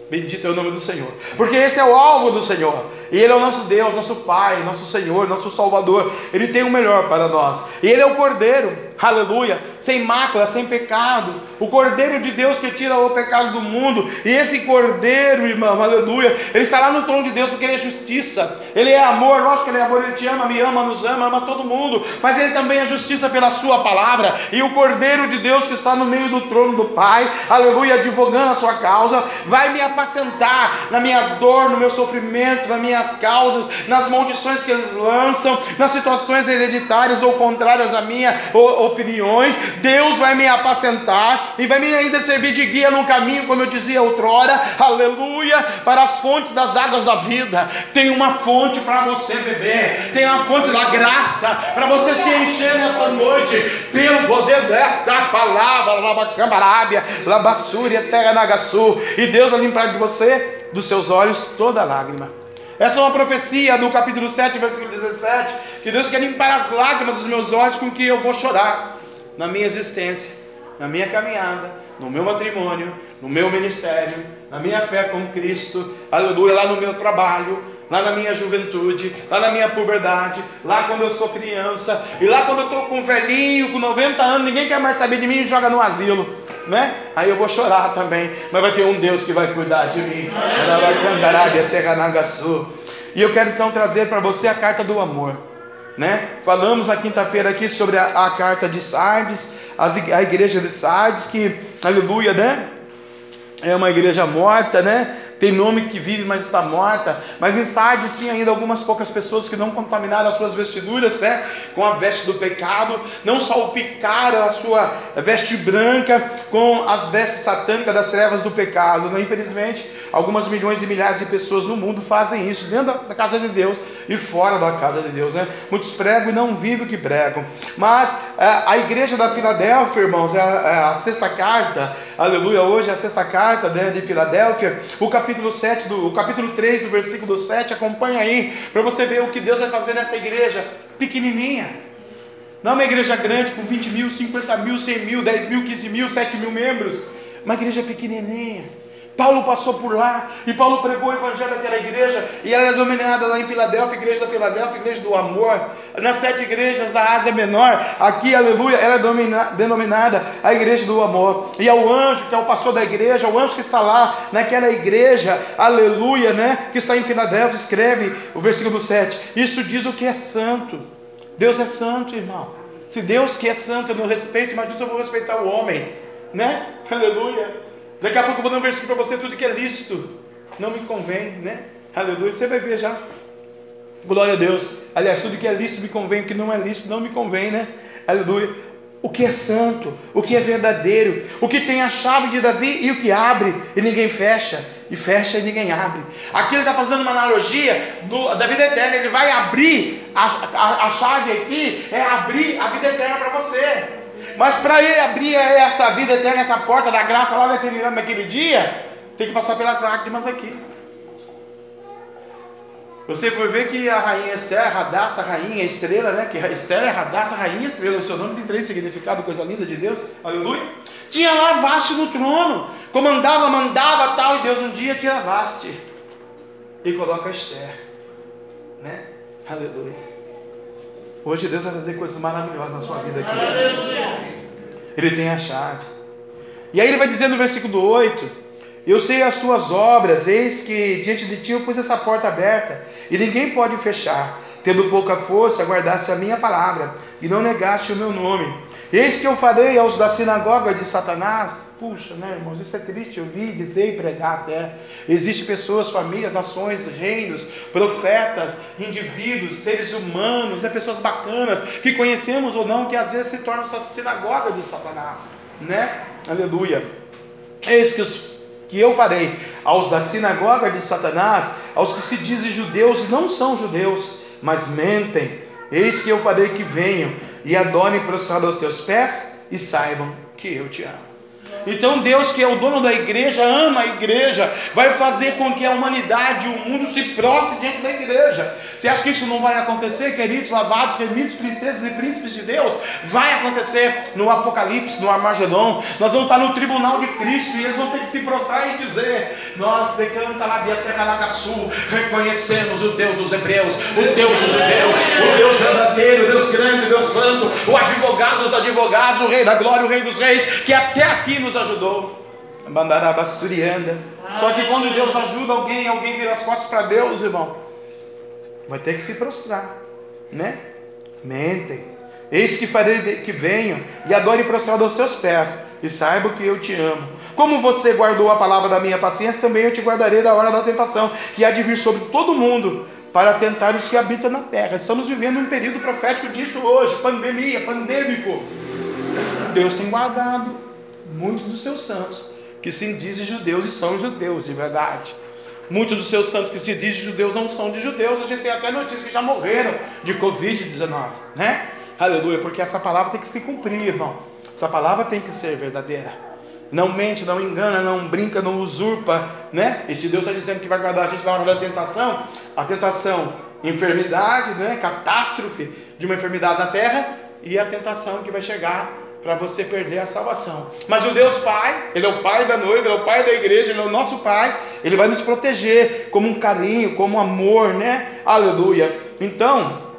Bendito é o nome do Senhor, porque esse é o alvo do Senhor, Ele é o nosso Deus, nosso Pai, nosso Senhor, nosso Salvador. Ele tem o melhor para nós, Ele é o Cordeiro, aleluia, sem mácula, sem pecado, o Cordeiro de Deus que tira o pecado do mundo, e esse Cordeiro, irmão, aleluia, ele está lá no trono de Deus porque ele é justiça, ele é amor, lógico que ele é amor, ele te ama, me ama, nos ama, ama todo mundo, mas ele também é justiça pela sua palavra, e o Cordeiro de Deus que está no meio do trono do Pai, aleluia, advogando a sua causa, vai me apacentar na minha dor, no meu sofrimento, nas causas, nas maldições que eles lançam, nas situações hereditárias ou contrárias à minha opiniões, Deus vai me apacentar e vai me ainda servir de guia no caminho, como eu dizia outrora, aleluia, para as fontes das águas da vida. Tem uma fonte para você beber, tem uma fonte da graça para você se encher nessa noite, pelo poder dessa palavra, Labacamarabia, Labassúria, Terra Nagaçu, e Deus vai limpar de você, dos seus olhos, toda lágrima. Essa é uma profecia do capítulo 7, versículo 17, que Deus quer limpar as lágrimas dos meus olhos com que eu vou chorar na minha existência, na minha caminhada, no meu matrimônio, no meu ministério, na minha fé com Cristo, aleluia, lá no meu trabalho, lá na minha juventude, lá na minha puberdade, lá quando eu sou criança, e lá quando eu estou com velhinho, com 90 anos, ninguém quer mais saber de mim e joga no asilo, né? Aí eu vou chorar também, mas vai ter um Deus que vai cuidar de mim. E eu quero então trazer para você a carta do amor. Né? Falamos na quinta-feira aqui sobre a, a, carta de Sardes, as, a igreja de Sardes, que, aleluia, né? É uma igreja morta, né? Tem nome que vive, mas está morta. Mas em Sardes tinha ainda algumas poucas pessoas que não contaminaram as suas vestiduras, né? Com a veste do pecado, não salpicaram a sua veste branca com as vestes satânicas das trevas do pecado. Né? Infelizmente, algumas milhões e milhares de pessoas no mundo fazem isso, dentro da casa de Deus e fora da casa de Deus, né? Muitos pregam e não vivem o que pregam. Mas é, a igreja da Filadélfia, irmãos, é a, é a sexta carta, aleluia, hoje é a sexta carta né, de Filadélfia, o capítulo capítulo 7, do, o capítulo 3, do versículo 7, acompanha aí, para você ver o que Deus vai fazer nessa igreja pequenininha. Não é uma igreja grande com 20 mil, 50 mil, 100 mil, 10 mil, 15 mil, 7 mil membros. Uma igreja pequenininha Paulo passou por lá e Paulo pregou o evangelho daquela igreja e ela é dominada lá em Filadélfia, igreja da Filadélfia, igreja do amor. Nas sete igrejas da Ásia Menor, aqui, aleluia, ela é domina, denominada a igreja do amor. E ao anjo, que é o pastor da igreja, o anjo que está lá naquela igreja, aleluia, né, que está em Filadélfia, escreve o versículo 7. Isso diz o que é santo. Deus é santo, irmão. Se Deus que é santo eu não respeito, mas disso eu vou respeitar o homem, né? Aleluia. Daqui a pouco eu vou dar um versículo para você, tudo que é lícito não me convém, né? Aleluia, você vai ver já. Glória a Deus. Aliás, tudo que é lícito me convém, o que não é lícito não me convém, né? Aleluia. O que é santo, o que é verdadeiro, o que tem a chave de Davi e o que abre e ninguém fecha, e fecha e ninguém abre. Aqui ele está fazendo uma analogia do, da vida eterna. Ele vai abrir, a, a, a chave aqui é abrir a vida eterna para você. Mas para ele abrir essa vida eterna, essa porta da graça lá da eternidade naquele dia, tem que passar pelas lágrimas aqui. Você foi ver que a rainha Esther, Radassa, rainha estrela, né? Que Esther é Radassa, rainha estrela. O seu nome tem três significados, coisa linda de Deus. Aleluia. Tinha lá Vaste no trono. Comandava, mandava tal. E Deus um dia tira Vaste. E coloca Esther. Né? Aleluia. Hoje Deus vai fazer coisas maravilhosas na sua vida aqui. Ele tem a chave. E aí ele vai dizer no versículo 8: Eu sei as tuas obras, eis que diante de ti eu pus essa porta aberta, e ninguém pode fechar. Tendo pouca força, guardaste a minha palavra, e não negaste o meu nome. Eis que eu farei aos da sinagoga de Satanás. Puxa, né, irmãos? Isso é triste ouvir, dizer e pregar até. Existem pessoas, famílias, nações, reinos, profetas, indivíduos, seres humanos, é pessoas bacanas, que conhecemos ou não, que às vezes se tornam sinagoga de Satanás, né? Aleluia. Eis que, os, que eu farei aos da sinagoga de Satanás, aos que se dizem judeus e não são judeus, mas mentem. Eis que eu farei que venham e adorem prostrado aos teus pés e saibam que eu te amo. Então Deus, que é o dono da igreja, ama a igreja, vai fazer com que a humanidade, o mundo se prostre diante da igreja. Você acha que isso não vai acontecer, queridos, lavados, remidos, princesas e príncipes de Deus? Vai acontecer no Apocalipse, no Armagedon. Nós vamos estar no tribunal de Cristo e eles vão ter que se prostrar e dizer: Nós Calabia Sul, reconhecemos o Deus dos Hebreus, o Deus dos Judeus, o Deus verdadeiro, o Deus grande, o Deus santo, o advogado dos advogados, o rei da glória, o rei dos reis, que até aqui nos ajudou. Bandarabassurianda. Só que quando Deus ajuda alguém, alguém vira as costas para Deus, irmão, vai ter que se prostrar, né? Mentem. Eis que farei que venham e adore prostrado aos teus pés, e saiba que eu te amo. Como você guardou a palavra da minha paciência, também eu te guardarei da hora da tentação, que há de vir sobre todo mundo, para tentar os que habitam na terra. Estamos vivendo um período profético disso hoje, pandemia, pandêmico. Deus tem guardado muitos dos seus santos que se dizem judeus e são judeus de verdade. Muitos dos seus santos que se dizem judeus não são de judeus. A gente tem até notícias que já morreram de Covid-19, né? Aleluia, porque essa palavra tem que se cumprir, irmão. Essa palavra tem que ser verdadeira. Não mente, não engana, não brinca, não usurpa, né? E se Deus está dizendo que vai guardar a gente na hora da tentação, a tentação, enfermidade, né? Catástrofe de uma enfermidade na terra e a tentação que vai chegar para você perder a salvação. Mas o Deus Pai, Ele é o Pai da noiva, Ele é o Pai da igreja, Ele é o nosso Pai, Ele vai nos proteger como um carinho, como um amor, né? Aleluia. Então,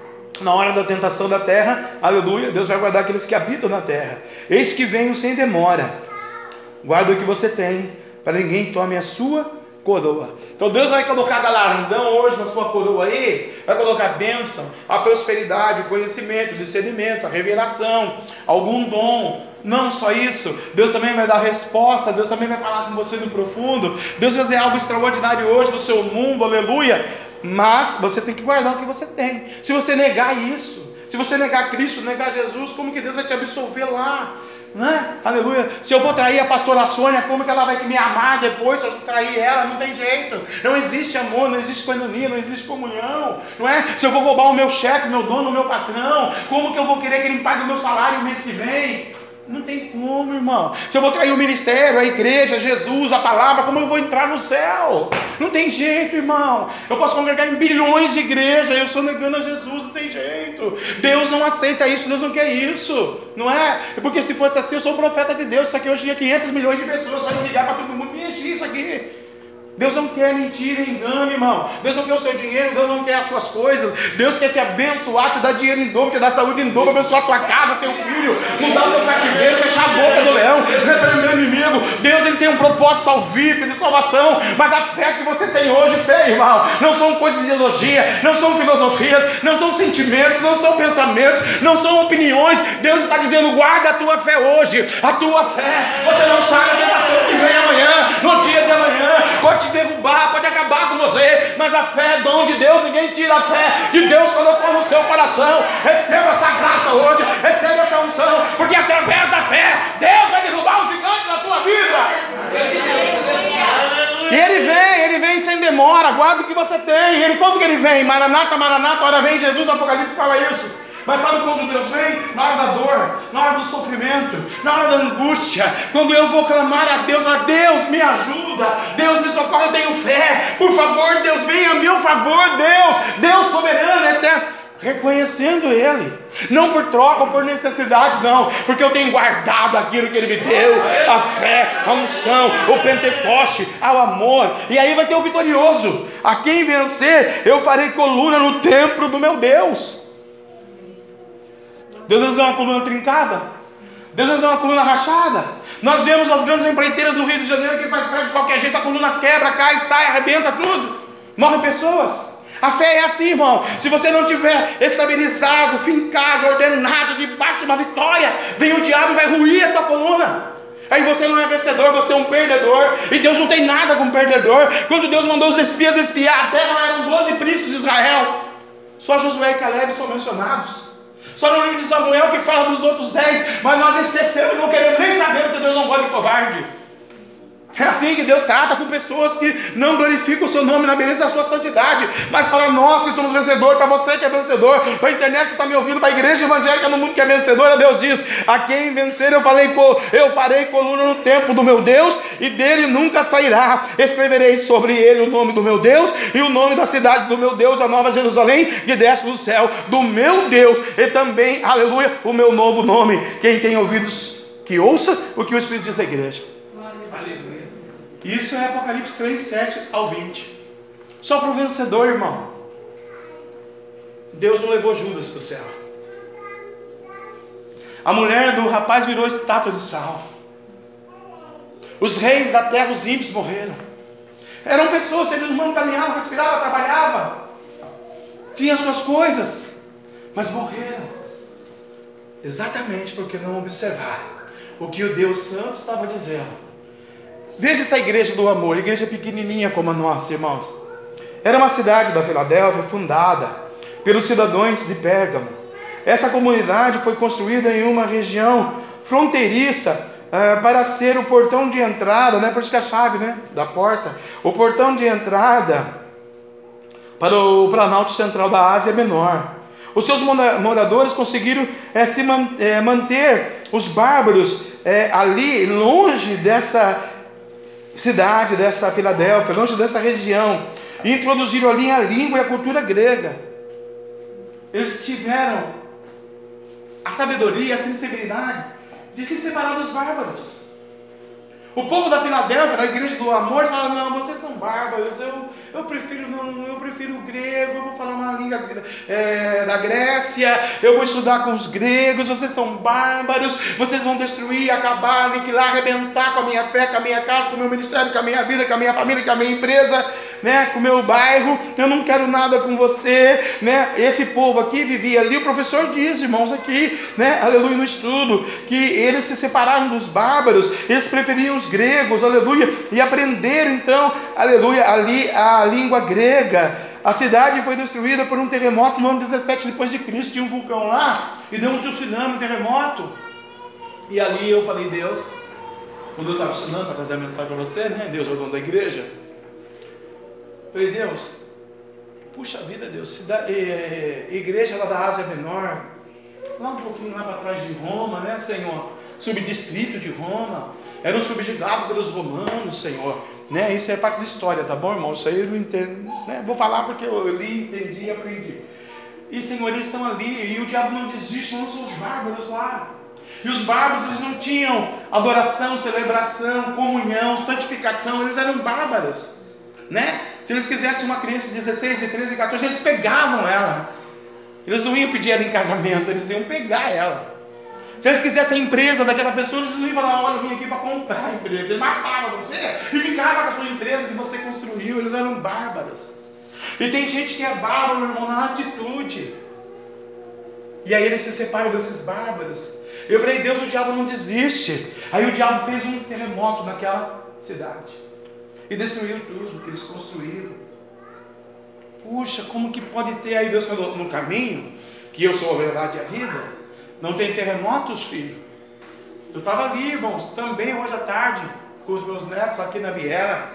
na hora da tentação da terra, aleluia, Deus vai guardar aqueles que habitam na terra. Eis que venho sem demora. Guarda o que você tem, para ninguém tome a sua coroa. Então Deus vai colocar galardão hoje na sua coroa aí, vai colocar bênção, a prosperidade, o conhecimento, o discernimento, a revelação, algum dom. Não só isso, Deus também vai dar resposta, Deus também vai falar com você no profundo, Deus vai fazer algo extraordinário hoje no seu mundo, aleluia. Mas você tem que guardar o que você tem. Se você negar isso, se você negar Cristo, negar Jesus, como que Deus vai te absolver lá? Né? Aleluia. Se eu vou trair a pastora Sônia, como que ela vai me amar depois se eu trair ela? Não tem jeito. Não existe amor, não existe coinonia, não existe comunhão. Não é? Se eu vou roubar o meu chefe, meu dono, o meu patrão, como que eu vou querer que ele me pague o meu salário o mês que vem? Não tem como, irmão. Se eu vou trair o ministério, a igreja, Jesus, a palavra, como eu vou entrar no céu? Não tem jeito, irmão. Eu posso congregar em bilhões de igrejas, eu sou negando a Jesus, não tem jeito. Deus não aceita isso, Deus não quer isso. Não é? Porque se fosse assim, eu sou um profeta de Deus. Isso aqui hoje tinha 500 milhões de pessoas, só ligar para todo mundo e isso aqui. Deus não quer mentira e engano, irmão. Deus não quer o seu dinheiro, Deus não quer as suas coisas. Deus quer te abençoar, te dar dinheiro em dobro, te dar saúde em dobro, abençoar a tua casa, teu filho, mudar o teu cativeiro, fechar a boca do leão, repreender o inimigo. Deus ele tem um propósito salvífico de salvação, mas a fé que você tem hoje, fé, irmão, não são coisas de ideologia, não são filosofias, não são sentimentos, não são pensamentos, não são opiniões. Deus está dizendo: guarda a tua fé hoje, a tua fé. Você não sabe a tentação que vem amanhã, no dia de amanhã, te derrubar, pode acabar com você, mas a fé é dom de Deus, ninguém tira a fé que Deus colocou no seu coração. Receba essa graça hoje, receba essa unção, porque através da fé, Deus vai derrubar os gigantes na tua vida. E ele vem, ele vem sem demora, guarda o que você tem. Ele como que ele vem? Maranata, Maranata, hora vem Jesus, Apocalipse fala isso. Mas sabe quando Deus vem? Na hora da dor, na hora do sofrimento, na hora da angústia, quando eu vou clamar a Deus, a Deus me ajuda, Deus me socorre, eu tenho fé, por favor, Deus venha a meu favor, Deus, Deus soberano, eterno. Reconhecendo Ele, não por troca ou por necessidade, não, porque eu tenho guardado aquilo que Ele me deu, a fé, a unção, o Pentecoste, ao amor, e aí vai ter o vitorioso, a quem vencer, eu farei coluna no templo do meu Deus. Deus vai fazer uma coluna trincada, Deus vai fazer uma coluna rachada. Nós vemos as grandes empreiteiras do Rio de Janeiro que faz prédio de qualquer jeito, a coluna quebra, cai, sai, arrebenta tudo, morrem pessoas. A fé é assim, irmão. Se você não tiver estabilizado, fincado, ordenado, debaixo de uma vitória, vem o diabo e vai ruir a tua coluna. Aí você não é vencedor, você é um perdedor. E Deus não tem nada com perdedor. Quando Deus mandou os espias espiar a terra, eram 12 príncipes de Israel. Só Josué e Caleb são mencionados. Só no livro de Samuel que fala dos outros 10. Mas nós esquecemos e não queremos nem saber porque Deus não gosta de covarde. É assim que Deus trata com pessoas que não glorificam o seu nome na beleza da sua santidade. Mas para nós que somos vencedores, para você que é vencedor, para a internet que está me ouvindo, para a igreja evangélica no mundo que é vencedora, Deus diz: A quem vencer eu, falei, eu farei coluna no templo do meu Deus, e dele nunca sairá. Escreverei sobre ele o nome do meu Deus e o nome da cidade do meu Deus, a nova Jerusalém, que desce do céu, do meu Deus, e também, aleluia, o meu novo nome. Quem tem ouvidos, que ouça o que o Espírito diz à igreja. Aleluia. Isso é Apocalipse 3, 7 ao 20. Só para o vencedor, irmão. Deus não levou Judas para o céu. A mulher do rapaz virou estátua de sal. Os reis da terra, os ímpios, morreram. Eram pessoas, seres humanos caminhavam, respiravam, trabalhavam, tinham suas coisas, mas morreram. Exatamente porque não observaram o que o Deus Santo estava dizendo. Veja essa igreja do amor, igreja pequenininha como a nossa, irmãos. Era uma cidade da Filadélfia fundada pelos cidadãos de Pérgamo. Essa comunidade foi construída em uma região fronteiriça ah, para ser o portão de entrada, né? Por isso que a chave, né? Da porta, o portão de entrada para o Planalto Central da Ásia Menor. Os seus moradores conseguiram é, se man, é, manter os bárbaros é, ali, longe dessa cidade, dessa Filadélfia, longe dessa região, e introduziram ali a língua e a cultura grega. Eles tiveram a sabedoria, a sensibilidade de se separar dos bárbaros. O povo da Filadélfia, da igreja do amor, fala: não, vocês são bárbaros, eu, eu prefiro não, eu prefiro o grego, eu vou falar uma língua é, da Grécia, eu vou estudar com os gregos, vocês são bárbaros, vocês vão destruir, acabar, aniquilar, arrebentar com a minha fé, com a minha casa, com o meu ministério, com a minha vida, com a minha família, com a minha empresa, né, com o meu bairro, eu não quero nada com você, né? Esse povo aqui vivia ali, o professor diz, irmãos, aqui, né, aleluia, no estudo, que eles se separaram dos bárbaros, eles preferiam os gregos, aleluia, e aprenderam então, aleluia, ali a língua grega. A cidade foi destruída por um terremoto no ano 17 depois de Cristo, tinha um vulcão lá e deu um tsunami, um terremoto. E ali eu falei, Deus, quando eu estava ensinando para fazer a mensagem para você, né? Deus é o dono da igreja. Falei, Deus, puxa vida, Deus, cidade, é, igreja lá da Ásia Menor, lá um pouquinho lá para trás de Roma, né, Senhor? Subdistrito de Roma eram subjugados pelos romanos, Senhor. Né? Isso é parte da história, tá bom, irmão? Isso aí eu não entendo. Né? Vou falar porque eu li, entendi e aprendi. E, Senhor, eles estão ali, e o diabo não desiste, não são os bárbaros lá. E os bárbaros, eles não tinham adoração, celebração, comunhão, santificação, eles eram bárbaros. Né? Se eles quisessem uma criança de 16, de 13, 14, eles pegavam ela. Eles não iam pedir ela em casamento, eles iam pegar ela. Se eles quisessem a empresa daquela pessoa, eles não iam falar, olha, eu vim aqui para comprar a empresa. Ele matava você e ficava com a sua empresa que você construiu. Eles eram bárbaros. E tem gente que é bárbaro, irmão, na atitude. E aí eles se separam desses bárbaros. Eu falei, Deus, o diabo não desiste. Aí o diabo fez um terremoto naquela cidade. E destruiu tudo que eles construíram. Puxa, como que pode ter? Aí Deus falou, no caminho, que eu sou a verdade e a vida não tem terremotos, filho? Eu estava ali, irmãos, também hoje à tarde, com os meus netos aqui na Viera.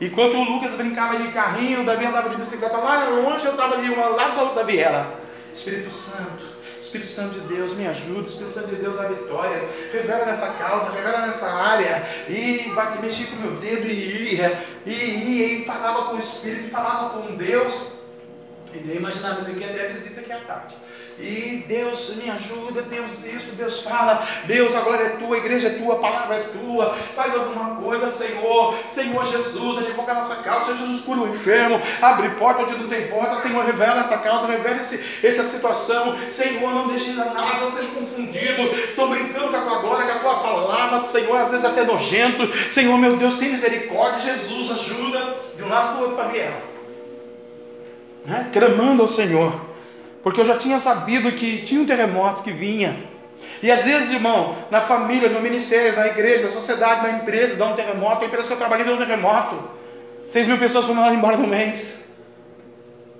Enquanto o Lucas brincava de carrinho, o Davi andava de bicicleta lá longe, eu estava ali, lá da Viera. Espírito Santo, Espírito Santo de Deus, me ajuda, Espírito Santo de Deus, a vitória, revela nessa causa, revela nessa área, e bate, mexia com o meu dedo e ia, e ia, e falava com o Espírito, falava com Deus, e nem imaginava que ia ter a visita aqui à tarde. E Deus me ajuda, Deus isso, Deus fala, Deus a glória é tua, a igreja é tua, a palavra é tua, faz alguma coisa, Senhor, Senhor Jesus, advoga a nossa causa, Senhor Jesus cura o enfermo, abre porta onde não tem porta, Senhor, revela essa causa, revela esse, essa situação, Senhor, não deixe nada, não deixe confundido, estou brincando com a tua glória, com a tua palavra, Senhor, às vezes até nojento, Senhor, meu Deus, tem misericórdia, Jesus, ajuda, de um lado para o outro para vier, né? clamando ao Senhor porque eu já tinha sabido que tinha um terremoto que vinha. E às vezes, irmão, na família, no ministério, na igreja, na sociedade, na empresa, dá um terremoto. A empresa que eu trabalhei deu um terremoto. Seis mil pessoas foram mandadas embora no mês.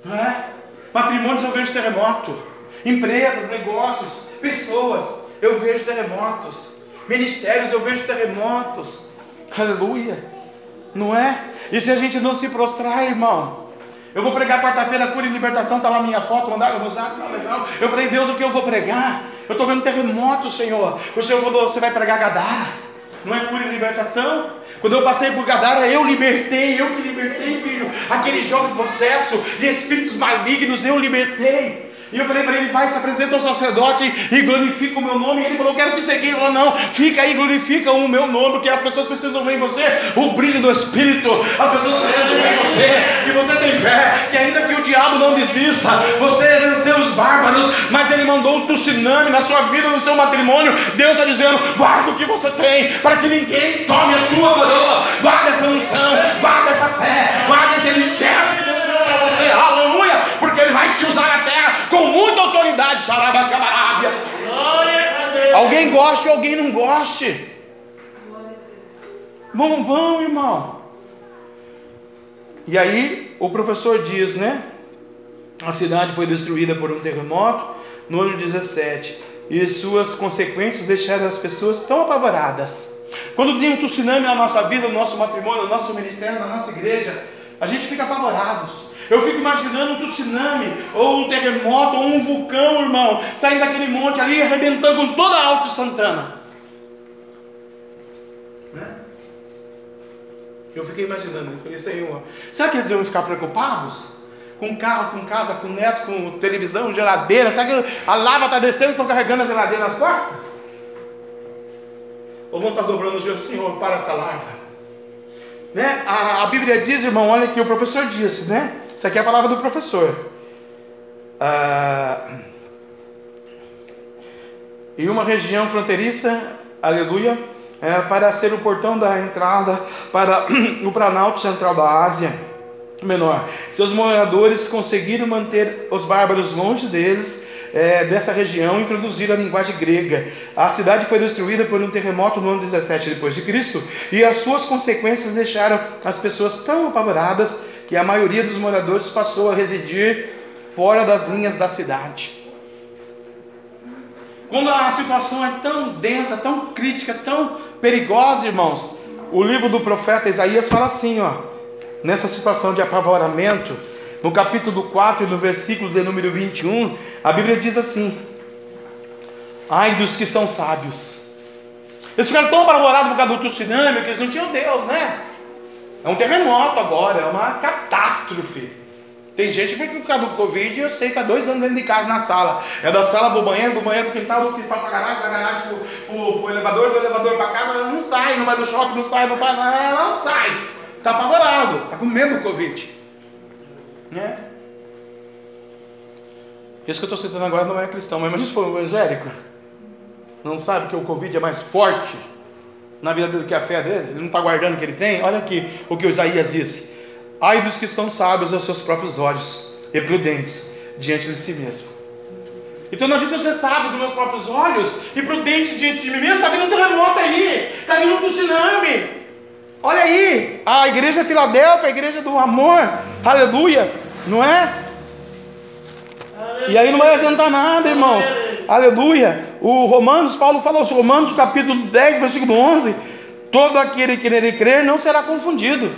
Não é? Matrimônios eu vejo terremoto. Empresas, negócios, pessoas, eu vejo terremotos. Ministérios, eu vejo terremotos. Aleluia. Não é? E se a gente não se prostrar, irmão? Eu vou pregar quarta-feira, cura e libertação, está lá minha foto, mandaram no zap, tá legal. Eu falei, Deus, o que eu vou pregar? Eu estou vendo terremoto, Senhor. O Senhor falou, você vai pregar Gadara. Não é cura e libertação? Quando eu passei por Gadara, eu libertei, eu que libertei, filho. Aquele jovem possesso de espíritos malignos, eu libertei. E eu falei para ele: vai, se apresenta ao sacerdote e glorifica o meu nome. E ele falou: quero te seguir. Ele falou: não, fica aí, glorifica o meu nome, porque as pessoas precisam ver em você o brilho do Espírito. As pessoas precisam ver em você que você tem fé, que ainda que o diabo não desista, você venceu os bárbaros, mas ele mandou um tsunami na sua vida, no seu matrimônio. Deus está dizendo: guarda o que você tem, para que ninguém tome a tua coroa. Guarda essa unção, guarda essa fé, guarda esse alicerce que Deus deu para você. Aleluia, porque Ele vai te usar terra com muita autoridade. Xarabacabarábia. Alguém goste ou alguém não goste. Vão, vão, irmão. E aí o professor diz, né? A cidade foi destruída por um terremoto no ano 17 e suas consequências deixaram as pessoas tão apavoradas. Quando tem um tsunami na nossa vida, no nosso matrimônio, no nosso ministério, na nossa igreja, a gente fica apavorados. Eu fico imaginando um tsunami, ou um terremoto, ou um vulcão, irmão, saindo daquele monte ali, arrebentando com toda a Alto Santana. Né? Eu fiquei imaginando isso. Falei, Senhor, será que eles iam ficar preocupados? Com carro, com casa, com neto, com televisão, geladeira? Será que a lava está descendo e estão carregando a geladeira nas costas? Ou vão estar dobrando os dias, Senhor, para essa larva? Né? A, a Bíblia diz, irmão, olha que o professor disse, né? Isso aqui é a palavra do professor. Ah, em uma região fronteiriça, aleluia, é, para ser o portão da entrada para o Planalto Central da Ásia Menor. Seus moradores conseguiram manter os bárbaros longe deles, é, dessa região, introduziram a linguagem grega. A cidade foi destruída por um terremoto no ano 17 depois de Cristo, e as suas consequências deixaram as pessoas tão apavoradas que a maioria dos moradores passou a residir fora das linhas da cidade. Quando a situação é tão densa, tão crítica, tão perigosa, irmãos, o livro do profeta Isaías fala assim, ó, nessa situação de apavoramento, no capítulo 4 e no versículo de número 21, a Bíblia diz assim: Ai dos que são sábios. Eles ficaram tão apavorados por causa do tsunami que eles não tinham Deus, né? É um terremoto agora, é uma catástrofe. Tem gente que por causa do Covid, eu sei, está dois anos dentro de casa na sala. É da sala para o banheiro, do banheiro para o quintal, do quintal para garagem, da garagem para o elevador, do elevador para casa, não sai, não vai no shopping, não sai, não faz não sai. Está apavorado, está com medo do Covid. Né? Esse que eu estou citando agora não é cristão, mas imagina se for evangélico. Não sabe que o Covid é mais forte na vida dele que a fé dele, ele não está guardando o que ele tem. Olha aqui o que Isaías disse: Ai dos que são sábios aos seus próprios olhos e prudentes diante de si mesmo. Então não adianta ser sábio dos meus próprios olhos e prudente diante de mim mesmo. Está vindo um terremoto aí, está vindo um tsunami. Olha aí, a igreja Filadélfia, a igreja do amor, aleluia, não é? E aí não vai adiantar nada, irmãos. Aleluia. O Romanos, Paulo fala aos Romanos, capítulo 10, versículo 11: Todo aquele que nele crer não será confundido.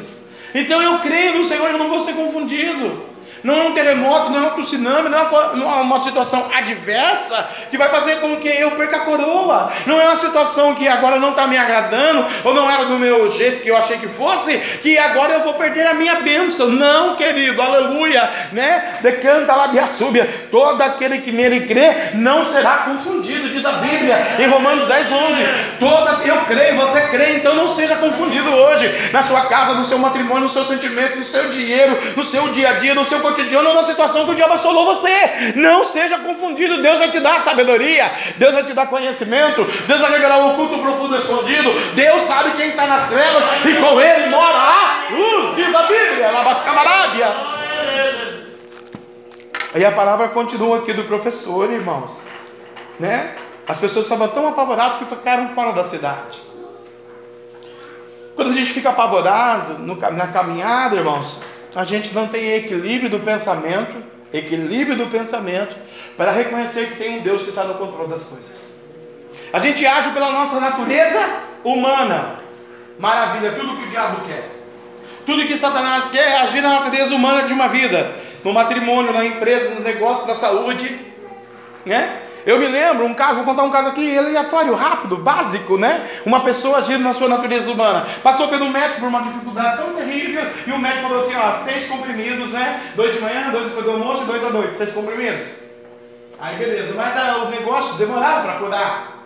Então eu creio no Senhor, eu não vou ser confundido. Não é um terremoto, não é um tsunami, não é uma, é uma situação adversa que vai fazer com que eu perca a coroa. Não é uma situação que agora não está me agradando, ou não era do meu jeito que eu achei que fosse, que agora eu vou perder a minha bênção. Não, querido, aleluia, né? Decanta lá de súbia. Todo aquele que nele crê não será confundido, diz a Bíblia em Romanos 10, 11. Toda, eu creio, você crê, então não seja confundido hoje, na sua casa, no seu matrimônio, no seu sentimento, no seu dinheiro, no seu dia a dia, no seu cotidiano ou na situação que o diabo assolou você. Não seja confundido. Deus vai te dar sabedoria, Deus vai te dar conhecimento, Deus vai revelar o oculto profundo escondido. Deus sabe quem está nas trevas e com ele mora a luz, diz a Bíblia. Aí a palavra continua aqui do professor, irmãos, né? As pessoas estavam tão apavoradas que ficaram fora da cidade. Quando a gente fica apavorado na caminhada, irmãos, a gente não tem equilíbrio do pensamento, equilíbrio do pensamento, para reconhecer que tem um Deus que está no controle das coisas. A gente age pela nossa natureza humana. Maravilha, tudo que o diabo quer. Tudo que Satanás quer é agir na natureza humana de uma vida, no matrimônio, na empresa, nos negócios, na saúde, né? Eu me lembro um caso, vou contar um caso aqui aleatório, rápido, básico, né? Uma pessoa agindo na sua natureza humana, passou pelo médico por uma dificuldade tão terrível, e o médico falou assim: ó, seis comprimidos, né? Dois de manhã, dois depois do almoço e dois à noite, seis comprimidos. Aí beleza, mas ah, o negócio demorava para curar.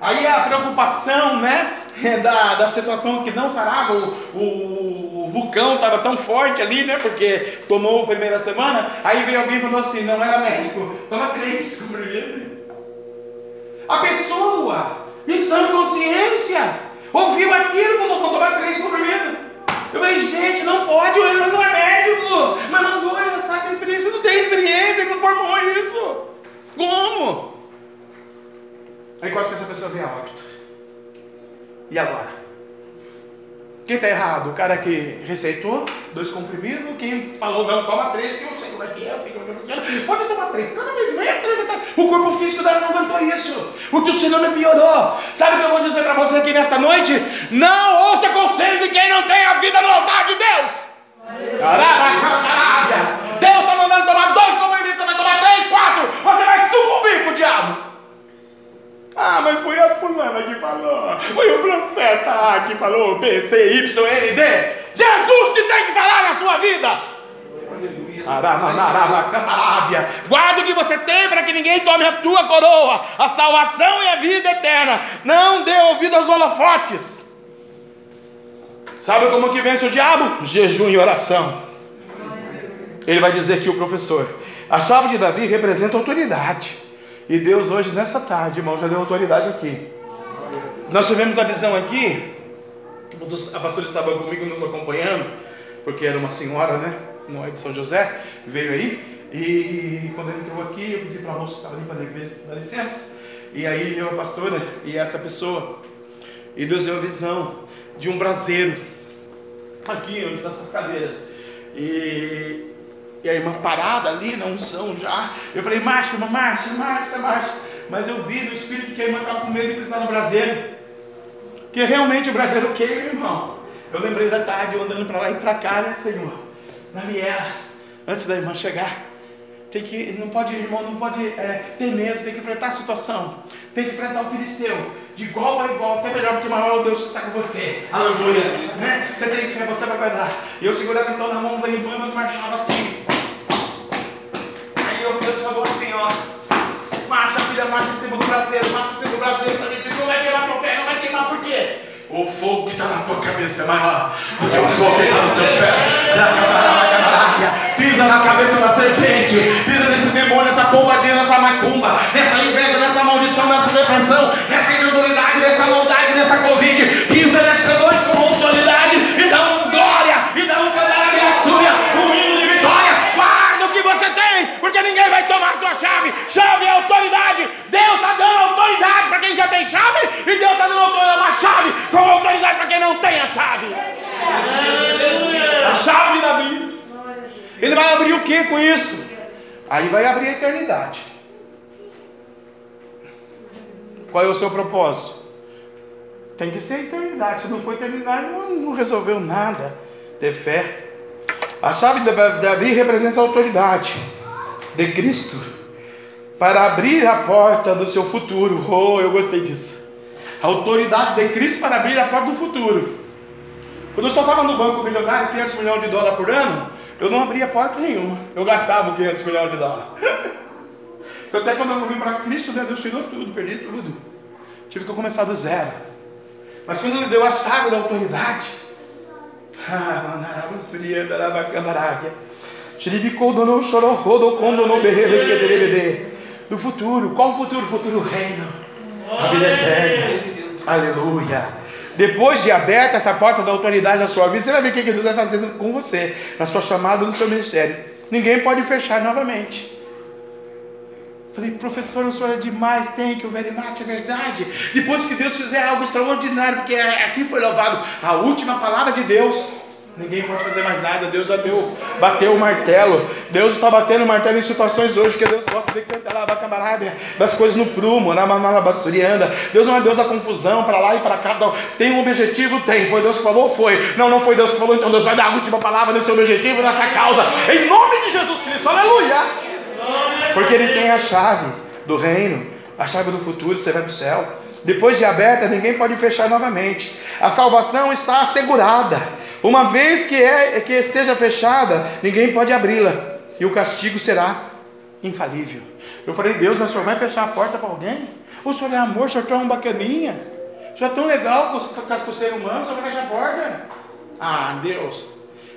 Aí a preocupação, né, da, da situação que não sarava, o, o, o vulcão estava tão forte ali, né, porque tomou a primeira semana. Aí veio alguém e falou assim: não era médico, toma três comprimidos. A pessoa, em sã consciência, ouviu aquilo e falou: vou tomar três comprimidos. Eu falei, gente, não pode, ele não é médico, mas mandou, ele sabe experiência, não tem experiência, ele não formou isso. Como? Aí quase que essa pessoa veio a óbito. E agora? Quem está errado? O cara que receitou dois comprimidos, quem falou não, toma três, que eu sei como é que é, eu sei como é que funciona. Pode tomar três, toma três, não é três, tá? O corpo físico dela não aguentou isso. O teu sinônimo piorou. Sabe o que eu vou dizer para você aqui nesta noite? Não ouça conselho de quem não tem a vida no altar de Deus. Deus está mandando tomar dois comprimidos, você vai tomar três, quatro, você vai sucumbir com o diabo. Ah, mas foi a fulana que falou. Foi o profeta que falou B, C, Y, N, D. Jesus que tem que falar na sua vida. Guarda o que você tem para que ninguém tome a tua coroa. A salvação e a vida eterna. Não dê ouvido aos holofotes. Sabe como que vence o diabo? Jejum e oração. Ele vai dizer aqui o professor. A chave de Davi representa autoridade. E Deus hoje, nessa tarde, irmão, já deu autoridade aqui. Nós tivemos a visão aqui, a pastora estava comigo nos acompanhando, porque era uma senhora, né? Não é de São José, veio aí. E quando ele entrou aqui, eu pedi para a moça que estava ali para a igreja, dar licença. E aí eu, a pastora, e essa pessoa, e Deus deu a visão de um braseiro, aqui, onde estão essas cadeiras. E e a irmã parada ali na unção já. Eu falei, marcha, irmã, marcha, marcha, marcha. Mas eu vi no espírito que a irmã estava com medo de pisar no braseiro. Que realmente o braseiro queima, irmão. Eu lembrei da tarde, eu andando para lá e para cá, né, Senhor? Na viela, antes da irmã chegar. Tem que, não pode, irmão, não pode é, ter medo, tem que enfrentar a situação. Tem que enfrentar o filisteu. De igual para igual, até melhor, porque maior é o Deus que está com você. Aleluia. Né? Você tem fé, você vai guardar. Eu segurava então na mão da irmã, mas marchava aqui. Deus falou assim, ó. Marcha, filha, marcha em cima do braseiro, marcha em cima do braseiro, tá difícil, não vai queimar teu pé, não vai queimar por quê? O fogo que está na tua cabeça é maior do que o fogo que está nos teus pés. Pisa na cabeça da serpente, pisa nesse demônio, nessa pombadinha, nessa macumba, nessa inveja, nessa maldição, nessa depressão, nessa incredulidade, nessa maldade, nessa covid. Pisa nesta noite com autoridade e dá um glória, e dá um súbia, um hino de vitória. Guarda o que você tem, porque ninguém vai tomar a tua chave. Chave autoridade. Deus está dando autoridade para quem já tem chave, e Deus está dando uma chave com autoridade para quem não tem a chave. A chave de Davi. Ele vai abrir o que com isso? Aí vai abrir a eternidade. Qual é o seu propósito? Tem que ser a eternidade. Se não for eternidade, não, não resolveu nada. Ter fé. A chave de Davi representa a autoridade de Cristo para abrir a porta do seu futuro. Oh, eu gostei disso. A autoridade de Cristo para abrir a porta do futuro. Quando eu só estava no banco milionário, 500 milhões de dólares por ano, eu não abria porta nenhuma. Eu gastava 500 milhões de dólares. Então, até quando eu vim para Cristo, né, Deus tirou tudo, perdi tudo. Tive que começar do zero. Mas quando Ele deu a chave da autoridade, do futuro, qual o futuro? O futuro reino, a vida eterna, aleluia. Depois de aberta essa porta da autoridade na sua vida, você vai ver o que Deus vai fazendo com você, na sua chamada, no seu ministério. Ninguém pode fechar novamente. Falei, professor, o senhor é demais, tem que o very much, é verdade. Depois que Deus fizer algo extraordinário, porque aqui foi louvado a última palavra de Deus. Ninguém pode fazer mais nada, Deus já deu, bateu o martelo. Deus está batendo o martelo em situações hoje, que Deus gosta de cantar lá, camarada, das coisas no prumo, na anda. Deus não é Deus da confusão, para lá e para cá. Não. Tem um objetivo? Tem. Foi Deus que falou? Foi. Não, não foi Deus que falou, então Deus vai dar a última palavra nesse objetivo, nessa causa. Em nome de Jesus Cristo, aleluia! Porque Ele tem a chave do reino, a chave do futuro, você vai para o céu. Depois de aberta, ninguém pode fechar novamente. A salvação está assegurada. Uma vez que, é, que esteja fechada, ninguém pode abri-la, e o castigo será infalível. Eu falei, Deus, mas o senhor vai fechar a porta para alguém? O senhor é amor, o senhor é um bacaninha. O senhor é tão legal com, com, o ser humano, o senhor vai fechar a porta? Ah, Deus.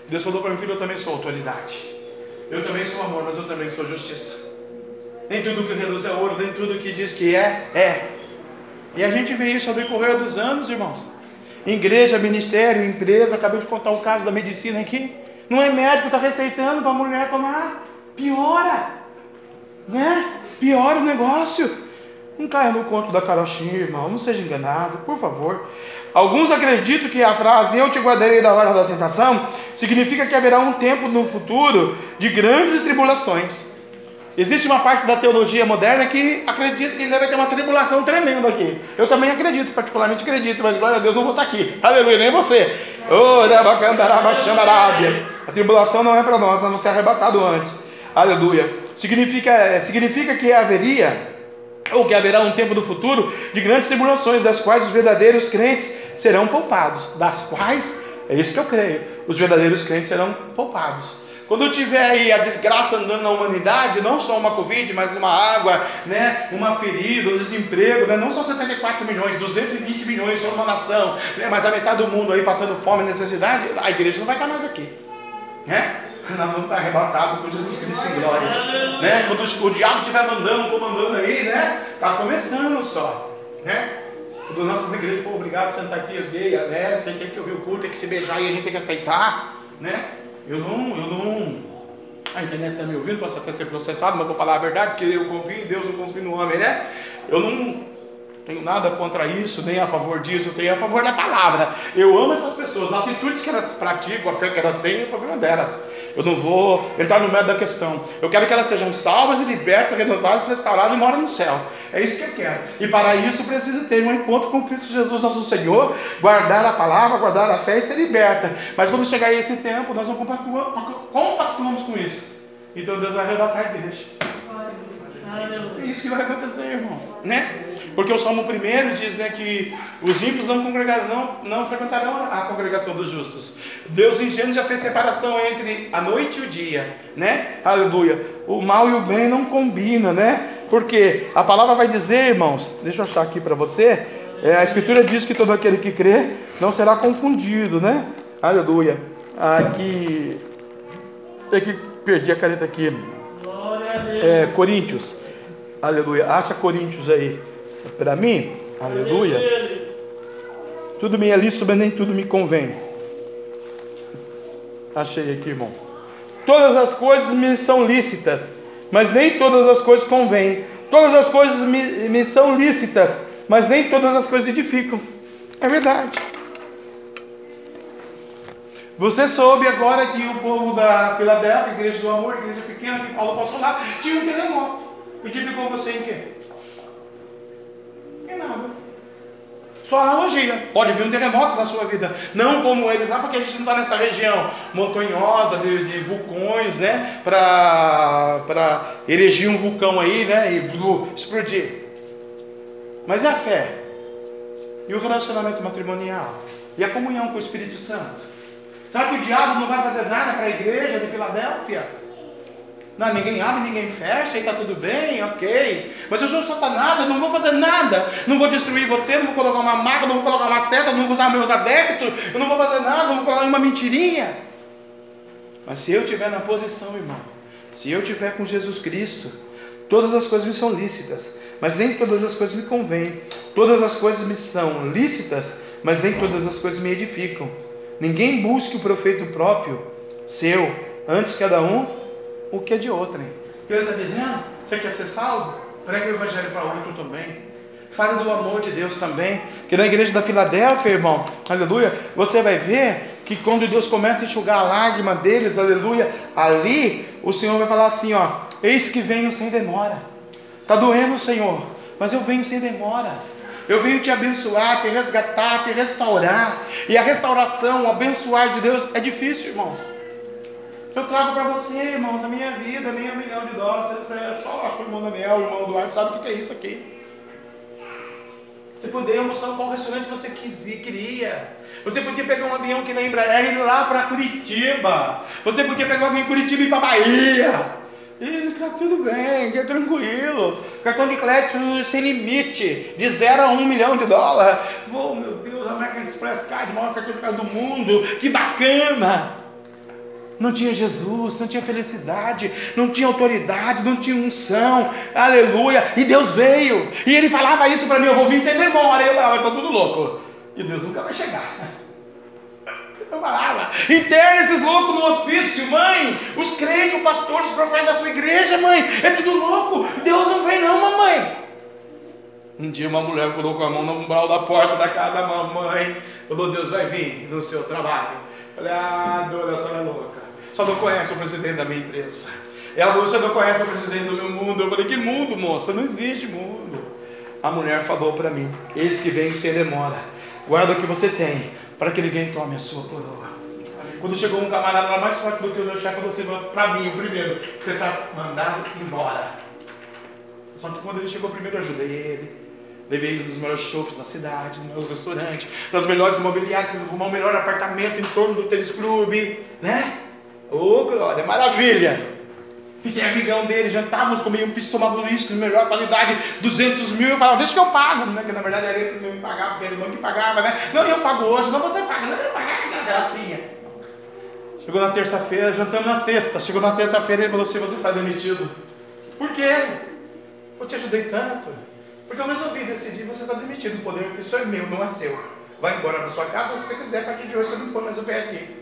Deus falou para mim, filho, eu também sou autoridade. Eu também sou amor, mas eu também sou justiça. Nem tudo que reluz é ouro, nem tudo que diz que é, é. E a gente vê isso ao decorrer dos anos, irmãos. Igreja, ministério, empresa, acabei de contar o caso da medicina aqui. Não é médico, está receitando para a mulher tomar. Piora. Né? Piora o negócio. Não caia no conto da carochinha, irmão. Não seja enganado, por favor. Alguns acreditam que a frase Eu te guardarei da hora da tentação significa que haverá um tempo no futuro de grandes tribulações. Existe uma parte da teologia moderna que acredita que deve ter uma tribulação tremenda aqui. Eu também acredito, particularmente acredito, mas glória a Deus não vou estar aqui. Aleluia, nem você. A tribulação não é para nós, nós vamos ser arrebatados antes. Aleluia. Significa, significa que haveria ou que haverá um tempo do futuro de grandes tribulações, das quais os verdadeiros crentes serão poupados. Das quais, é isso que eu creio, os verdadeiros crentes serão poupados. Quando tiver aí a desgraça andando na humanidade, não só uma Covid, mas uma água, né, uma ferida, um desemprego, né, não só 74 milhões, 220 milhões só uma nação, né, mas a metade do mundo aí passando fome e necessidade, a igreja não vai estar mais aqui. Né? Nós vamos estar arrebatados com Jesus Cristo em glória. Né? Quando o, o diabo estiver mandando, comandando aí, né? Está começando só. Né? Quando nossas igrejas for obrigadas a sentar aqui, gay, a lésbica, tem que ouvir o culto, tem que se beijar e a gente tem que aceitar. Né? Eu não, eu não. A internet está me ouvindo, posso até ser processado, mas vou falar a verdade, porque eu confio em Deus, eu confio no homem, né? Eu não tenho nada contra isso, nem a favor disso, tenho a favor da palavra. Eu amo essas pessoas, as atitudes que elas praticam, a fé que elas têm, é o problema delas. Eu não vou entrar no meio da questão. Eu quero que elas sejam salvas e libertas, renovadas, restauradas e moram no céu. É isso que eu quero. E para isso precisa ter um encontro com Cristo Jesus, nosso Senhor, guardar a palavra, guardar a fé e ser liberta. Mas quando chegar esse tempo, nós não compactuamos com isso. Então Deus vai arrebatar a igreja. É isso que vai acontecer, irmão. Né? Porque o Salmo 1 diz né, que os ímpios não, não, não frequentarão a congregação dos justos. Deus Gênesis já fez separação entre a noite e o dia, né? Aleluia. O mal e o bem não combinam, né? Porque a palavra vai dizer, irmãos, deixa eu achar aqui para você. É, a Escritura diz que todo aquele que crê não será confundido, né? Aleluia. Aqui. É que perdi a caneta aqui. É, Coríntios. Aleluia. Acha Coríntios aí. Para mim, aleluia. Tudo me é lícito, mas nem tudo me convém. Achei aqui, irmão. Todas as coisas me são lícitas, mas nem todas as coisas convêm. Todas as coisas me, me são lícitas, mas nem todas as coisas edificam. É verdade. Você soube agora que o povo da Filadélfia, igreja do amor, igreja pequena, que Paulo passou lá, tinha um terremoto. Edificou você em quê? Em nada. Só analogia. Pode vir um terremoto na sua vida. Não como eles lá, porque a gente não está nessa região montanhosa de, de vulcões, né? Para erigir um vulcão aí, né? E explodir. Mas e a fé? E o relacionamento matrimonial? E a comunhão com o Espírito Santo? Sabe que o diabo não vai fazer nada para a igreja de Filadélfia? Não, ninguém abre, ninguém fecha, e está tudo bem, ok. Mas eu sou Satanás, eu não vou fazer nada. Não vou destruir você, não vou colocar uma marca, não vou colocar uma seta, não vou usar meus adeptos, eu não vou fazer nada, não vou colocar uma mentirinha. Mas se eu estiver na posição, irmão, se eu estiver com Jesus Cristo, todas as coisas me são lícitas, mas nem todas as coisas me convêm. Todas as coisas me são lícitas, mas nem todas as coisas me edificam. Ninguém busque o profeito próprio, seu, antes cada um o que é de outrem. Pedro está dizendo: você quer ser salvo? Pregue o evangelho para outro também. Fale do amor de Deus também. Que na igreja da Filadélfia, irmão, aleluia, você vai ver que quando Deus começa a enxugar a lágrima deles, aleluia, ali o Senhor vai falar assim: ó, eis que venho sem demora. Está doendo, Senhor, mas eu venho sem demora. Eu venho te abençoar, te resgatar, te restaurar. E a restauração, o abençoar de Deus é difícil, irmãos. Eu trago para você, irmãos, a minha vida, meio milhão de dólares. Você é só, acho que o irmão Daniel, o irmão Duarte, sabe o que é isso aqui. Você poderia almoçar qual restaurante você queria. Você podia pegar um avião que na Embraer e ir lá para Curitiba. Você podia pegar um avião em Curitiba e ir para Bahia. Ele está tudo bem, é tranquilo. Cartão de crédito sem limite, de 0 a 1 um milhão de dólares. Oh meu Deus, American Express Card, maior cartão de crédito do mundo, que bacana! Não tinha Jesus, não tinha felicidade, não tinha autoridade, não tinha unção, aleluia. E Deus veio, e ele falava isso para mim: Eu vou vir sem. E eu falava: Estou tudo louco, e Deus nunca vai chegar. Interna esses loucos no hospício, mãe. Os crentes, o pastor, os profetas da sua igreja, mãe. É tudo louco. Deus não vem, não, mamãe. Um dia uma mulher colocou a mão no umbral da porta da casa da mamãe. Falou, Deus vai vir no seu trabalho. Falei, ah, dona, a senhora é louca. Só não conhece o presidente da minha empresa. Ela falou, você não conhece o presidente do meu mundo. Eu falei, que mundo, moça? Não existe mundo. A mulher falou para mim, eis que vem sem demora. Guarda o que você tem, para que ninguém tome a sua coroa. Quando chegou um camarada lá mais forte do que o meu chefe, falou para mim, o primeiro, você está mandado embora. Só que quando ele chegou primeiro, eu ajudei ele. Levei ele nos melhores shoppings da cidade, nos meus restaurantes, nas melhores imobiliárias, arrumar o melhor apartamento em torno do tênis clube, né? Ô, oh, glória, maravilha! Fiquei amigão dele, jantávamos, comíamos tomávamos uísque de melhor qualidade, 200 mil. Eu falava, deixa que eu pago, né? Que na verdade era ele que me pagava, porque era irmão que pagava, né? Não, eu pago hoje, não você paga, não, eu pago, aquela gracinha. Chegou na terça-feira, jantamos na sexta. Chegou na terça-feira, ele falou assim: Você está demitido. Por quê? Eu te ajudei tanto. Porque eu resolvi decidir: Você está demitido. O poder, isso é meu, não é seu. Vai embora para sua casa se você quiser. A partir de hoje, você não põe mais o pé aqui.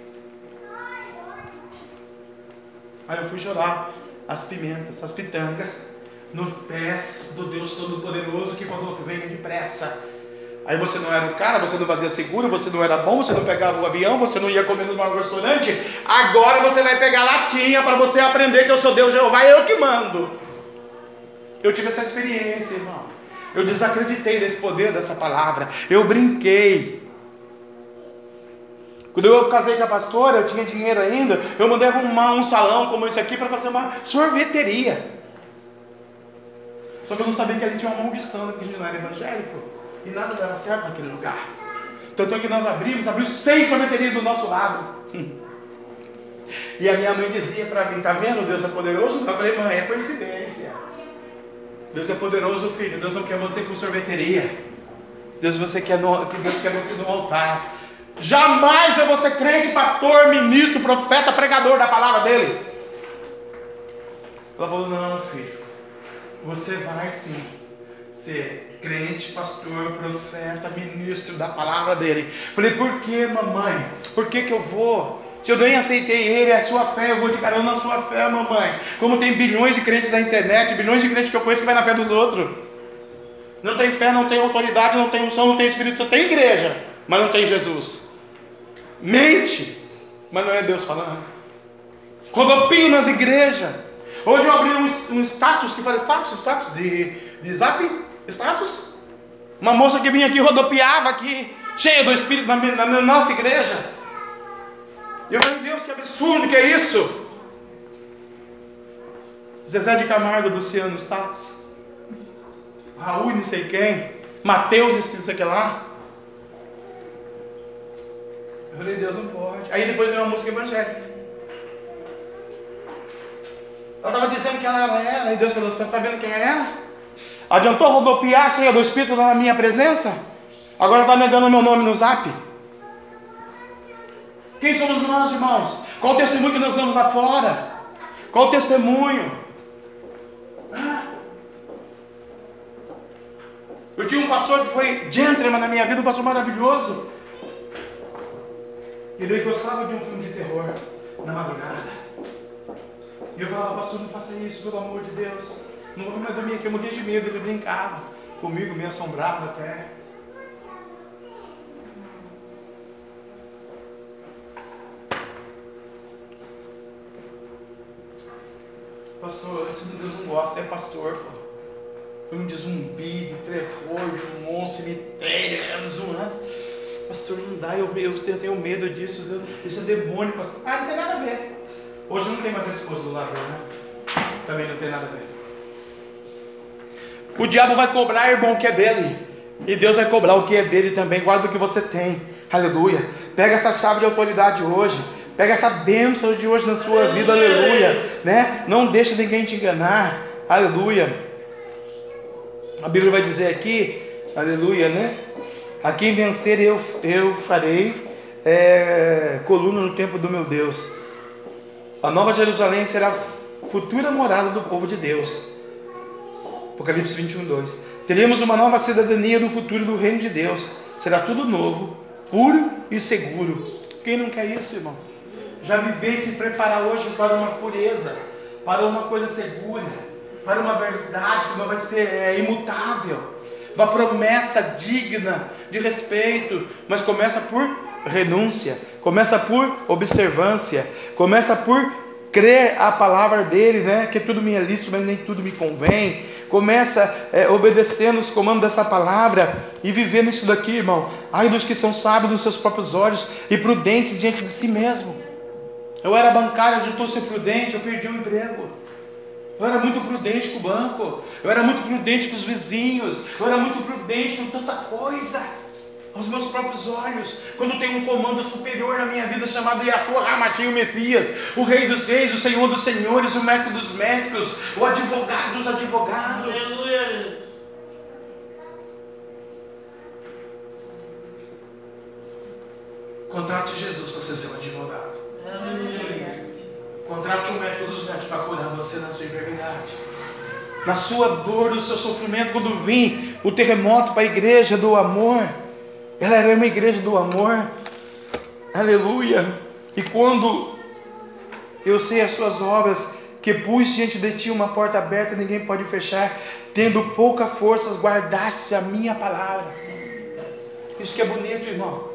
Aí eu fui chorar as pimentas, as pitangas, nos pés do Deus Todo-Poderoso que falou que venha depressa. Aí você não era o cara, você não fazia seguro, você não era bom, você não pegava o avião, você não ia comer no maior restaurante. Agora você vai pegar latinha para você aprender que eu sou Deus Jeová, eu que mando. Eu tive essa experiência, irmão. Eu desacreditei desse poder dessa palavra. Eu brinquei. Quando eu casei com a pastora, eu tinha dinheiro ainda, eu mandei arrumar um salão como esse aqui para fazer uma sorveteria. Só que eu não sabia que ali tinha uma maldição, gente não era evangélico. E nada dava certo naquele lugar. Tanto é que nós abrimos, abrimos seis sorveterias do nosso lado. E a minha mãe dizia para mim, tá vendo? Deus é poderoso? Eu falei, mãe, é coincidência. Deus é poderoso, filho. Deus não quer você com sorveteria. Deus, você quer no, Deus quer você no altar. Jamais eu vou ser crente, pastor, ministro, profeta, pregador da palavra dele. Ela falou: Não, filho, você vai sim ser crente, pastor, profeta, ministro da palavra dele. Falei: Por que, mamãe? Por que, que eu vou? Se eu nem aceitei ele, é a sua fé, eu vou de carona na sua fé, mamãe. Como tem bilhões de crentes na internet, bilhões de crentes que eu conheço que vai na fé dos outros. Não tem fé, não tem autoridade, não tem unção, não tem espírito, só tem igreja, mas não tem Jesus mente, mas não é Deus falando. Rodopio nas igrejas. Hoje eu abri um, um status que fala status, status de, de zap, status. Uma moça que vinha aqui rodopiava aqui, cheia do Espírito na, na, na nossa igreja. E eu falei, Deus, que absurdo que é isso. Zezé de Camargo, Luciano Status. Raul, não sei quem. Mateus, não sei que lá. Eu falei, Deus não pode. Aí depois veio uma música evangélica. Ela estava dizendo que ela era ela, e Deus falou: Você está vendo quem é ela? Adiantou rodopiar cheia do Espírito na minha presença? Agora está negando meu nome no zap. Quem somos nós, irmãos? Qual o testemunho que nós damos lá fora? Qual o testemunho? Eu tinha um pastor que foi gentleman na minha vida, um pastor maravilhoso. Ele gostava de um filme de terror na madrugada. E eu falava, pastor, não faça isso, pelo amor de Deus. Não vou mais dormir aqui, eu morria de medo. Ele brincava comigo, me assombrava até. Pastor, isso Deus não gosta, você é pastor, pô. Filme de zumbi, de terror, de um monstro, cemitério, zonas. Pastor, não dá, eu, eu, tenho medo disso, isso é demônio, pastor. Ah, não tem nada a ver. Hoje não tem mais a esposa do ladrão, né? Também não tem nada a ver. O diabo vai cobrar, irmão, o que é dele. E Deus vai cobrar o que é dele também. Guarda o que você tem. Aleluia. Pega essa chave de autoridade hoje. Pega essa bênção de hoje na sua vida, aleluia. Né? Não deixa ninguém te enganar, aleluia. A Bíblia vai dizer aqui, aleluia, né? A quem vencer eu, eu farei é, coluna no templo do meu Deus. A nova Jerusalém será a futura morada do povo de Deus. Apocalipse 21, 2. Teremos uma nova cidadania do futuro do reino de Deus. Será tudo novo, puro e seguro. Quem não quer isso, irmão? Já viver e se preparar hoje para uma pureza, para uma coisa segura, para uma verdade que não vai ser é, imutável, uma promessa digna de respeito, mas começa por renúncia, começa por observância, começa por crer a palavra dele, né? Que tudo me é lícito, mas nem tudo me convém. Começa é, obedecendo os comandos dessa palavra e vivendo isso daqui, irmão. Ai dos que são sábios nos seus próprios olhos e prudentes diante de si mesmo. Eu era bancário, adiantou ser prudente, eu perdi o emprego. Eu era muito prudente com o banco, eu era muito prudente com os vizinhos, eu era muito prudente com tanta coisa aos meus próprios olhos, quando tem um comando superior na minha vida chamado Yahshua Hamashim, o Messias, o Rei dos Reis, o Senhor dos Senhores, o Médico dos Médicos, o Advogado dos Advogados. Aleluia. Contrate Jesus para ser seu advogado. Aleluia. Contrate o médico dos médicos para curar você na sua enfermidade. Na sua dor, no seu sofrimento, quando vir o terremoto para a igreja do amor, ela era uma igreja do amor. Aleluia. E quando eu sei as suas obras, que pus diante de ti uma porta aberta, ninguém pode fechar, tendo pouca força, guardaste a minha palavra. Isso que é bonito, irmão.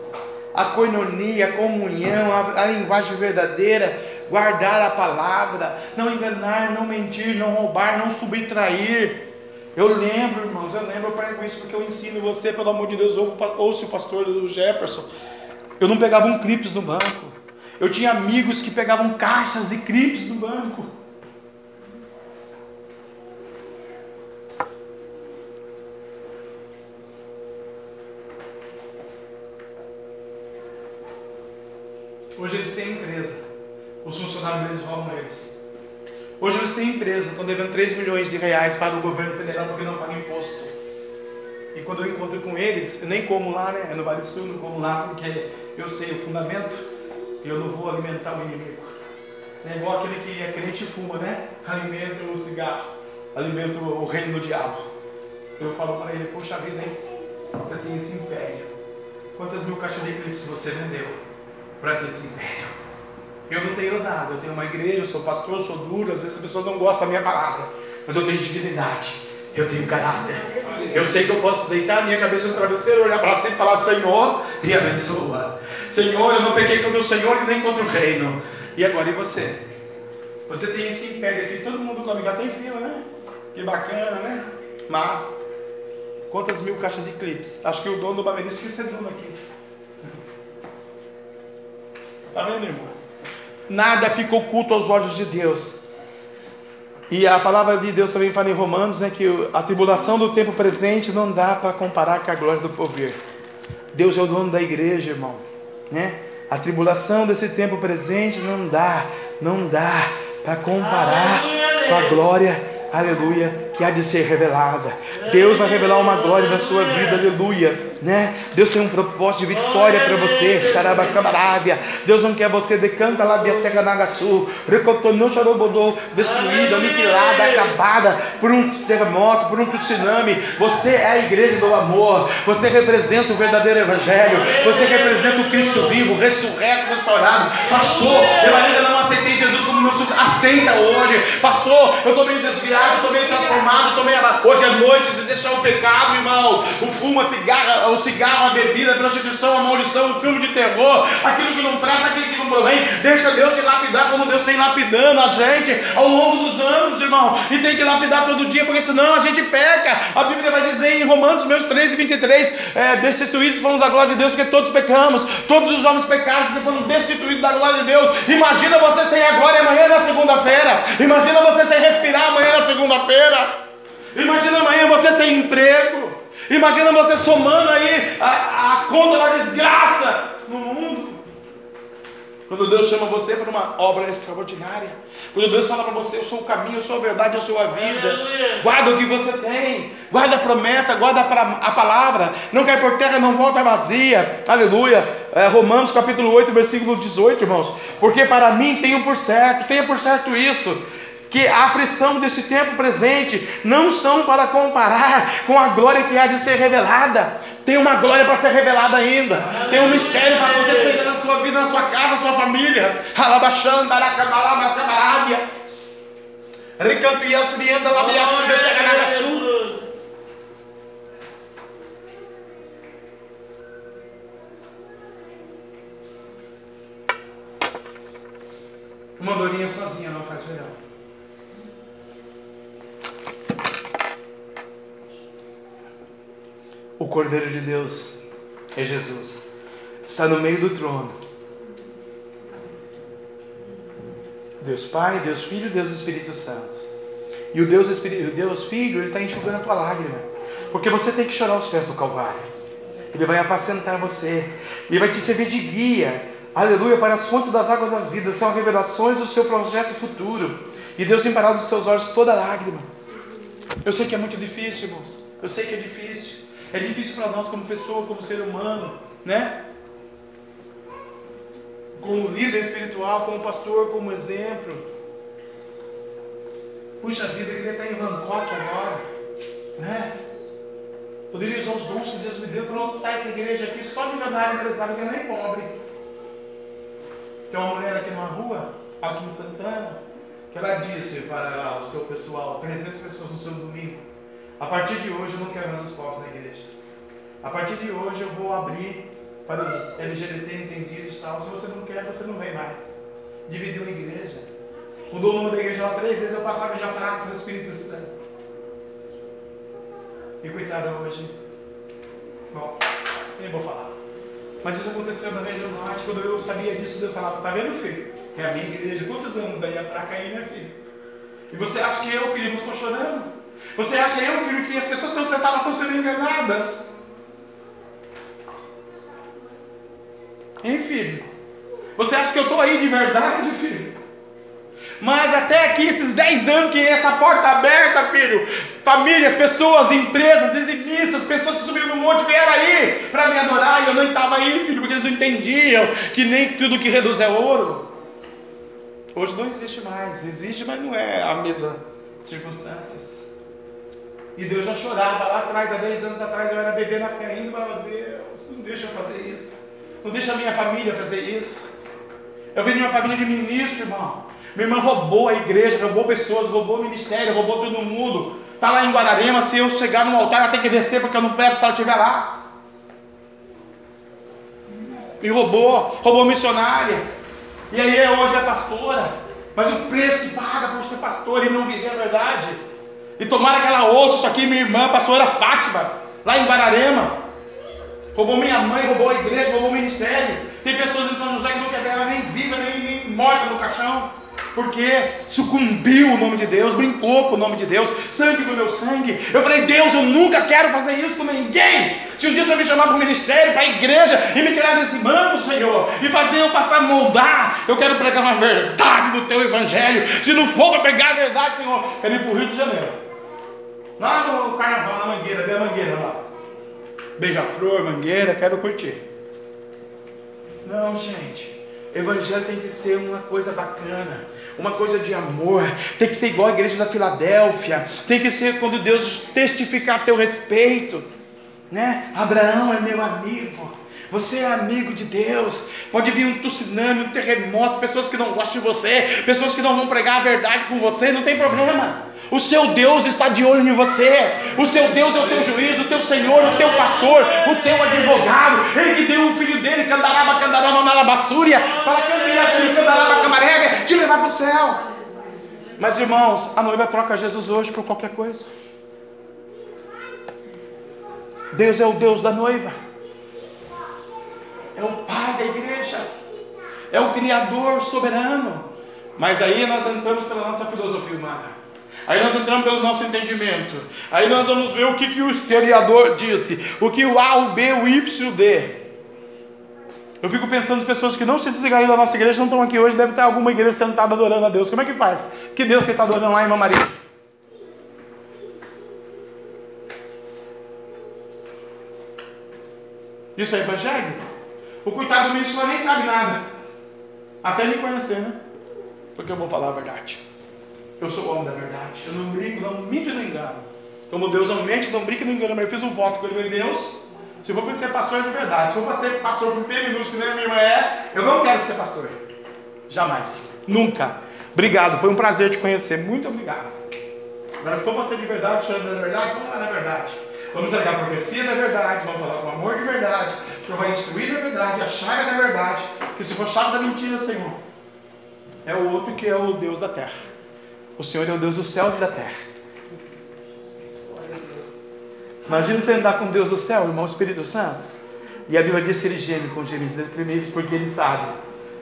A coinonia, a comunhão, a, a linguagem verdadeira, guardar a palavra, não enganar, não mentir, não roubar, não subtrair. Eu lembro, irmãos, eu lembro, eu prego isso porque eu ensino você, pelo amor de Deus, ouça o pastor do Jefferson. Eu não pegava um clipes no banco. Eu tinha amigos que pegavam caixas e clipes no banco. Hoje eles têm empresa. Os funcionários deles roubam eles. Hoje eles têm empresa, estão devendo 3 milhões de reais para o governo federal porque não pagam imposto. E quando eu encontro com eles, eu nem como lá, né? É no Vale do Sul, não como lá, porque eu sei o fundamento e eu não vou alimentar o inimigo. É igual aquele que é crente e fuma, né? Alimenta o cigarro, alimenta o reino do diabo. Eu falo para ele, poxa vida, hein? Você tem esse império. Quantas mil caixas de eclipse você vendeu para ter esse império? Eu não tenho nada, eu tenho uma igreja, eu sou pastor, eu sou duro, às vezes as pessoas não gostam da minha palavra, mas eu tenho dignidade, eu tenho caráter. Eu sei que eu posso deitar a minha cabeça no travesseiro, olhar para cima e falar, Senhor, e abençoa. Senhor, eu não peguei contra o Senhor e nem contra o reino. E agora, e você? Você tem esse império aqui, todo mundo come, já tem fila, né? Que bacana, né? Mas, quantas mil caixas de clipes? Acho que o dono do Bamerista tinha ser dono aqui. Tá vendo, irmão? Nada fica oculto aos olhos de Deus. E a palavra de Deus também fala em Romanos, né, que a tribulação do tempo presente não dá para comparar com a glória do porvir. Deus é o dono da igreja, irmão, né? A tribulação desse tempo presente não dá, não dá para comparar com a glória aleluia, que há de ser revelada. Deus vai revelar uma glória na sua vida, aleluia, né? Deus tem um propósito de vitória para você, xarabacabarábia. Deus não quer você decanta lá via terra nagaçu, xarobodô, destruída, aniquilada, acabada por um terremoto, por um tsunami. Você é a igreja do amor, você representa o verdadeiro evangelho, você representa o Cristo vivo, ressurreto, restaurado. Pastor, eu ainda não aceitei Sucessor. Aceita hoje, pastor, eu estou meio desviado estou meio transformado, estou meio. Hoje é noite de deixar o pecado, irmão. O fumo, a cigarra, o cigarro, a bebida, a prostituição, a maldição, o filme de terror, aquilo que não presta, aquilo que não provém. Deixa Deus te lapidar como Deus vem lapidando a gente ao longo dos anos, irmão. E tem que lapidar todo dia, porque senão a gente peca. A Bíblia vai dizer em Romanos meus 13 e 23, é, destituídos foram da glória de Deus, porque todos pecamos. Todos os homens pecaram, porque foram destituídos da glória de Deus. Imagina você sem a glória amanhã na segunda-feira. Imagina você sem respirar amanhã na segunda segunda-feira. Imagina amanhã você sem emprego. Imagina você somando aí a, a conta da desgraça no mundo. Quando Deus chama você para uma obra extraordinária. Quando Deus fala para você, eu sou o caminho, eu sou a verdade, eu sou a vida. Guarda o que você tem. Guarda a promessa, guarda a palavra. Não cai por terra, não volta vazia. Aleluia. É, Romanos capítulo 8, versículo 18, irmãos. Porque para mim tenho por certo, tenha por certo isso. Que a aflição desse tempo presente não são para comparar com a glória que há de ser revelada. Tem uma glória para ser revelada ainda. Tem um mistério para acontecer ainda na sua vida, na sua casa, na sua família. Alabaxanda, aracabalaba, cabarábia. Recampias, rienda, labiaçu, Glória a beterranagaçu. Jesus. Uma dorinha sozinha não faz verão. O Cordeiro de Deus é Jesus. Está no meio do trono. Deus Pai, Deus Filho, Deus Espírito Santo. E o Deus, Espírito, o Deus Filho, Ele está enxugando a tua lágrima. Porque você tem que chorar os pés do Calvário. Ele vai apacentar você. E vai te servir de guia. Aleluia, para as fontes das águas das vidas. São revelações do seu projeto futuro. E Deus parado dos teus olhos toda lágrima. Eu sei que é muito difícil, irmãos. Eu sei que é difícil. É difícil para nós como pessoa, como ser humano, né? Como líder espiritual, como pastor, como exemplo. Puxa vida, eu queria estar em Bangkok agora, né? Poderia usar os dons que Deus me deu para lotar essa igreja aqui só milionário empresário que é nem pobre. Tem uma mulher aqui numa rua, aqui em Santana, que ela disse para o seu pessoal, 300 pessoas no seu domingo, a partir de hoje eu não quero mais os pobres na igreja. A partir de hoje eu vou abrir para os LGBT entendidos e tal. Se você não quer, você não vem mais. Dividiu a igreja. Mudou o nome da igreja lá três vezes, eu passava a praga do Espírito Santo. E coitada hoje. Bom, nem vou falar. Mas isso aconteceu na região norte, quando eu sabia disso, Deus falava, tá vendo, filho? É a minha igreja. Quantos anos aí a praca aí, né, filho? E você acha que eu, filho, não estou chorando? Você acha eu, filho, que as pessoas que estão sentadas estão sendo enganadas? Hein, filho? Você acha que eu estou aí de verdade, filho? Mas até aqui, esses 10 anos que essa porta aberta, filho, famílias, pessoas, empresas, dizimistas, pessoas que subiram no monte vieram aí para me adorar e eu não estava aí, filho, porque eles não entendiam que nem tudo que reduz é ouro. Hoje não existe mais, existe, mas não é a mesma circunstâncias. E Deus já chorava lá atrás, há 10 anos atrás, eu era bebê na fé ainda, falava, Deus, não deixa eu fazer isso. Não deixa a minha família fazer isso. Eu venho de uma família de ministro, irmão. Minha irmã roubou a igreja, roubou pessoas, roubou o ministério, roubou todo mundo. Está lá em Guararema, se eu chegar no altar, ela tem que descer porque eu não pego se ela estiver lá. Me roubou, roubou missionária. E aí hoje é pastora. Mas o preço que paga por ser pastor e não viver a verdade. E tomara que ela ouça isso aqui, minha irmã, pastora Fátima, lá em Guararema. Roubou minha mãe, roubou a igreja, roubou o ministério. Tem pessoas em São José que não quer ver ela nem viva, nem, nem morta no caixão. Porque sucumbiu o nome de Deus, brincou com o nome de Deus, sangue do meu sangue. Eu falei, Deus, eu nunca quero fazer isso com ninguém. Se um dia Senhor me chamar para o ministério, para a igreja, e me tirar desse banco, Senhor, e fazer eu passar a moldar, eu quero pregar uma verdade do teu evangelho. Se não for para pregar a verdade, Senhor, quero ir para o Rio de Janeiro. Lá no carnaval, na mangueira, vê a mangueira lá. Beija-flor, mangueira, quero curtir. Não, gente. Evangelho tem que ser uma coisa bacana, uma coisa de amor. Tem que ser igual a igreja da Filadélfia. Tem que ser quando Deus testificar a teu respeito, né? Abraão é meu amigo. Você é amigo de Deus. Pode vir um tsunami, um terremoto, pessoas que não gostam de você, pessoas que não vão pregar a verdade com você, não tem problema. O seu Deus está de olho em você. O seu Deus é o teu juiz, o teu Senhor, o teu pastor, o teu advogado. Ele que deu o filho dele, candaraba, candarama, malabassúria, para sobre candaraba, camarega, te levar para o céu. Mas irmãos, a noiva troca Jesus hoje por qualquer coisa. Deus é o Deus da noiva. É o Pai da igreja. É o Criador soberano. Mas aí nós entramos pela nossa filosofia humana. Aí nós entramos pelo nosso entendimento. Aí nós vamos ver o que, que o historiador disse. O que o A, o B, o Y, o D. Eu fico pensando as pessoas que não se desligaram da nossa igreja, não estão aqui hoje, deve ter alguma igreja sentada adorando a Deus. Como é que faz? Que Deus que está adorando lá, irmã Maria? Isso é evangelho? O coitado do ministro nem sabe nada. Até me conhecer, né? Porque eu vou falar a verdade. Eu sou o homem da verdade. Eu não brinco, não minto e não engano. Como Deus não mente, não brinca e não engana. Mas eu fiz um voto com ele. Deus, se for para ser pastor de verdade, se for para ser pastor com P minúsculo, que nem a minha irmã é, eu não quero ser pastor. Jamais. Nunca. Obrigado. Foi um prazer te conhecer. Muito obrigado. Agora, se for ser de verdade, chorando da verdade, vamos lá na verdade. Vamos entregar a profecia da verdade, vamos falar com amor de verdade. O Senhor vai instruir da verdade, a chave da verdade. Que se for chave da mentira, Senhor, é o outro que é o Deus da terra. O Senhor é o Deus dos céus e da terra. Imagina você andar com Deus do céu, irmão Espírito Santo. E a Bíblia diz que ele geme com gemidos primeiros, porque ele sabe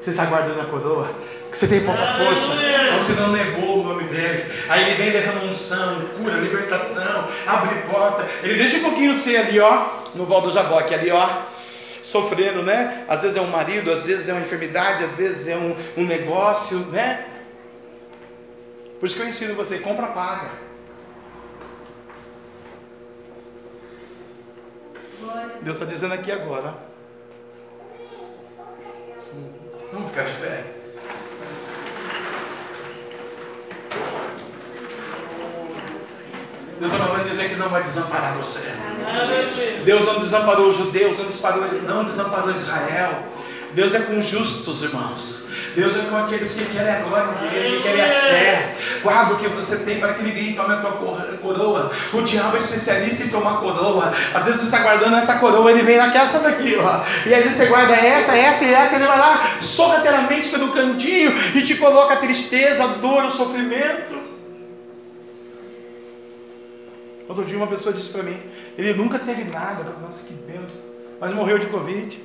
você está guardando a coroa, que você tem pouca força, ou você não negou o nome dele. Aí ele vem derramando unção, cura, libertação, abre porta. Ele deixa um pouquinho ser ali, ó, no Val do Jaboque, ali, ó, sofrendo, né? Às vezes é um marido, às vezes é uma enfermidade, às vezes é um, um negócio, né? Por isso que eu ensino você, compra, paga. Deus está dizendo aqui agora. Vamos ficar de pé. Deus está mandando dizer que não vai desamparar você. Deus não desamparou os judeus, não desamparou, não desamparou Israel. Deus é com os justos, irmãos. Deus é com aqueles que querem a glória dele, que querem a fé. Guarda o que você tem para que ninguém tome a tua coroa. O diabo é especialista em tomar coroa. Às vezes você está guardando essa coroa, ele vem naquela daqui, ó. E às vezes você guarda essa, essa e essa, ele vai lá sorrateiramente pelo cantinho e te coloca a tristeza, a dor, o sofrimento. Outro dia uma pessoa disse para mim, ele nunca teve nada. Nossa, que Deus. Mas morreu de Covid.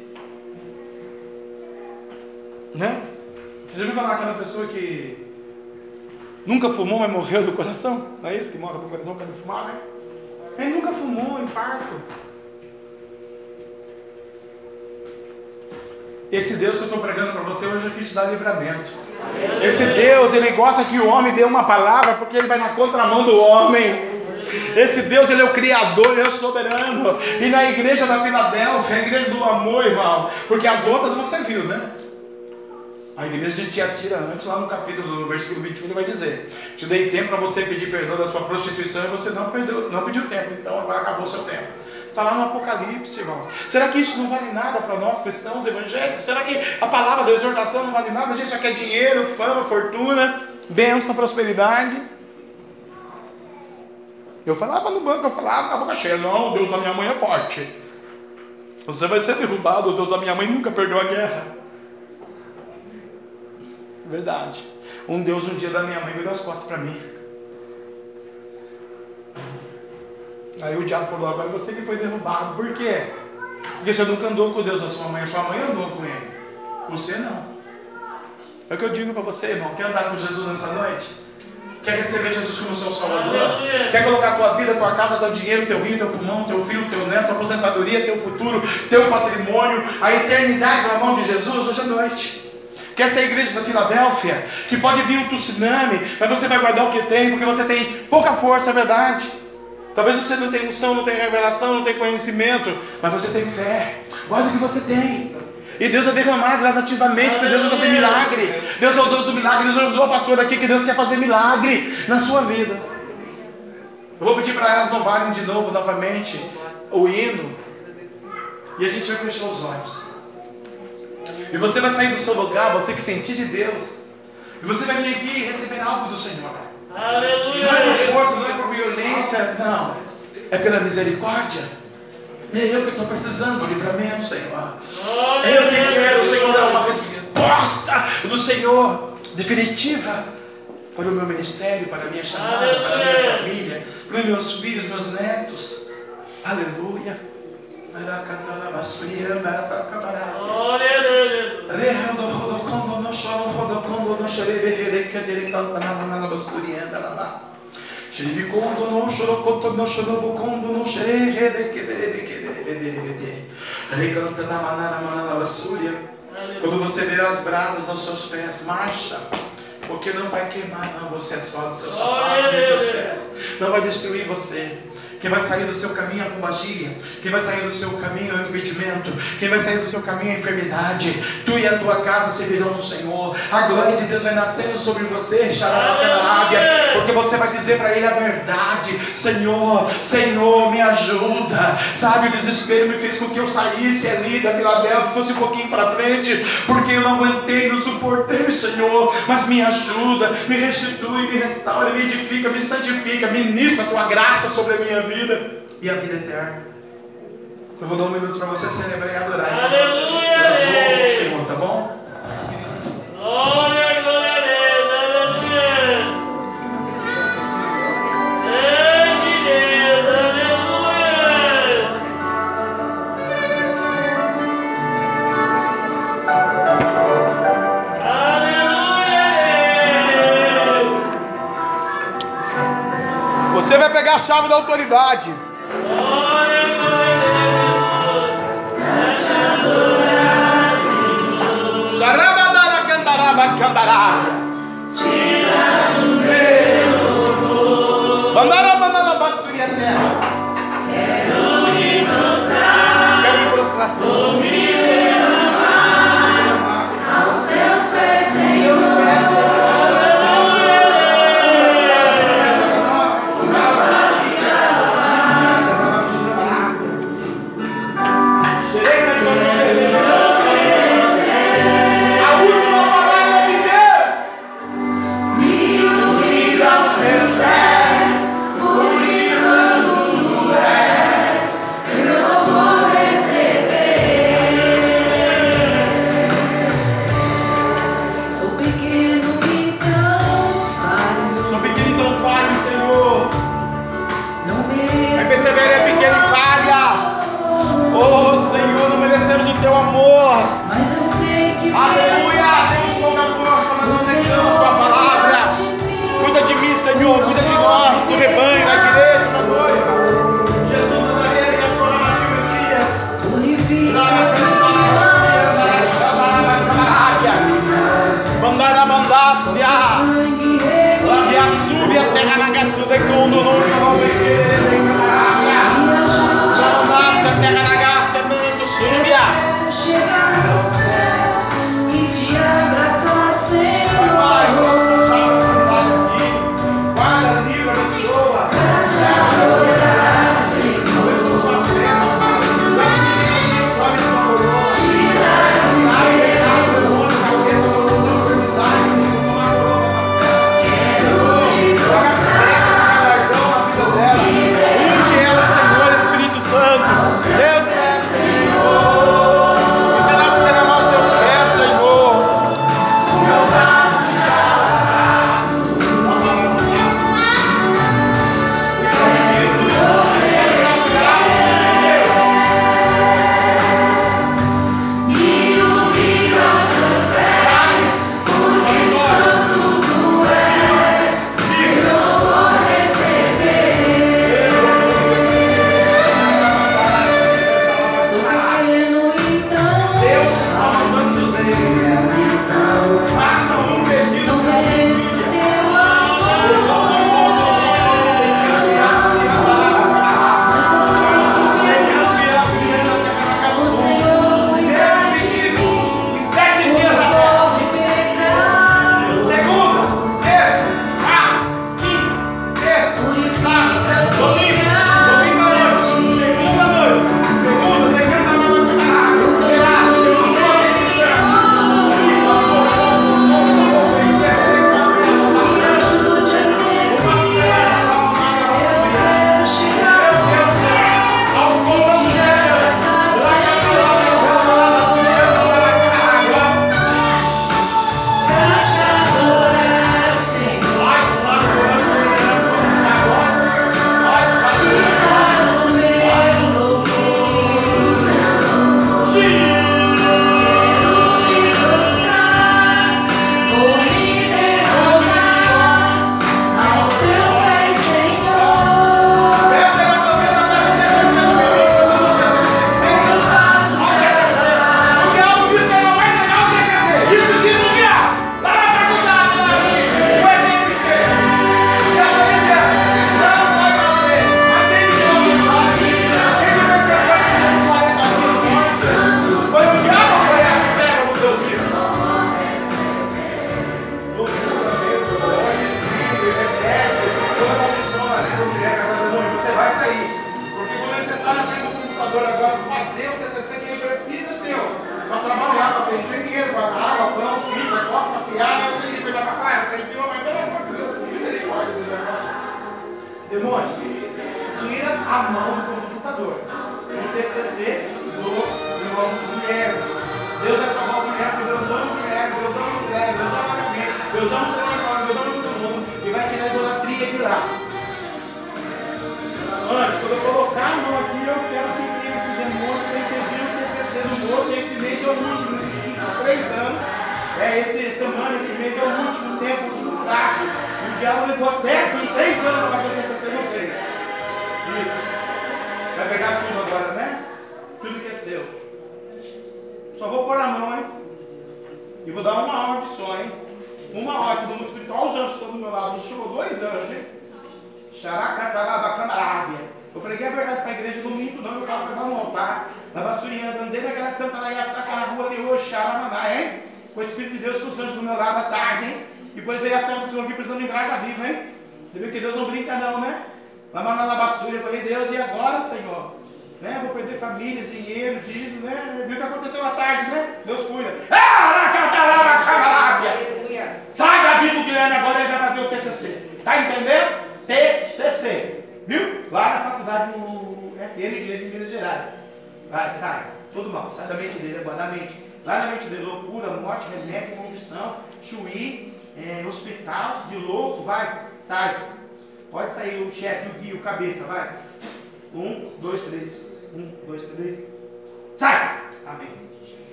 Né? Você já ouviu falar aquela pessoa que nunca fumou, mas morreu do coração? Não é isso que morre do coração para não fumar, né? Ele nunca fumou, infarto. Esse Deus que eu estou pregando para você hoje aqui te dá livramento. Esse Deus, ele gosta que o homem dê uma palavra, porque ele vai na contramão do homem. Esse Deus, Ele é o Criador, Ele é o soberano. E na igreja da Filadélfia, a igreja do amor, irmão. Porque as outras você viu, né? A igreja de Tiatira, antes, lá no capítulo, no versículo 21, ele vai dizer: Te dei tempo para você pedir perdão da sua prostituição e você não, perdeu, não pediu tempo, então agora acabou o seu tempo. Está lá no Apocalipse, irmãos. Será que isso não vale nada para nós cristãos evangélicos? Será que a palavra da exortação não vale nada? A gente só quer dinheiro, fama, fortuna, bênção, prosperidade. Eu falava no banco, eu falava com a boca cheia: Não, Deus da minha mãe é forte. Você vai ser derrubado, Deus da minha mãe nunca perdeu a guerra. Verdade. Um Deus um dia da minha mãe virou as costas para mim. Aí o diabo falou, agora você que foi derrubado. Por quê? Porque você nunca andou com Deus da sua mãe, a sua mãe andou com ele. Você não. É o que eu digo para você, irmão. Quer andar com Jesus nessa noite? Quer receber Jesus como seu Salvador? Quer colocar a tua vida, tua casa, teu dinheiro, teu rio, teu pulmão, teu filho, teu neto, tua aposentadoria, teu futuro, teu patrimônio, a eternidade na mão de Jesus hoje à noite? que essa é a igreja da Filadélfia, que pode vir um tsunami, mas você vai guardar o que tem, porque você tem pouca força, é verdade. Talvez você não tenha unção, não tenha revelação, não tenha conhecimento, mas você tem fé. Guarda o que você tem. E Deus vai derramar gradativamente, porque Deus vai fazer milagre. Deus é o Deus do milagre. Deus usou o pastor aqui que Deus quer fazer milagre na sua vida. Eu vou pedir para elas louvarem de novo, novamente, o hino. E a gente vai fechar os olhos. E você vai sair do seu lugar, você que sentir de Deus. E você vai vir aqui receber algo do Senhor. Aleluia. Não é por força, não é por violência, não. É pela misericórdia. É eu que estou precisando do livramento, Senhor. É eu que quero, Senhor, dar uma resposta do Senhor definitiva para o meu ministério, para a minha chamada, para a minha família, para os meus filhos, meus netos. Aleluia. Shiribi Quando você vê as brasas aos seus pés, marcha. Porque não vai queimar, não. Você é só dos seus sapatos, dos seus pés. Não vai destruir você. Quem vai sair do seu caminho é a pombagira. Quem vai sair do seu caminho é o impedimento. Quem vai sair do seu caminho é a enfermidade. Tu e a tua casa servirão no Senhor. A glória de Deus vai nascendo sobre você, Xararacandarábia. Porque você vai dizer para Ele a verdade. Senhor, Senhor, me ajuda. Sabe, o desespero me fez com que eu saísse ali da Filadélfia, fosse um pouquinho para frente. Porque eu não aguentei, não suportei, Senhor. Mas me ajuda, me restitui, me restaura, me edifica, me santifica. Ministra a tua graça sobre a minha vida e a vida eterna. Eu vou dar um minuto para você celebrar e adorar. Aleluia! Nós louvamos o Senhor, tá bom? Glória Você vai pegar a chave da autoridade. Glória, glória a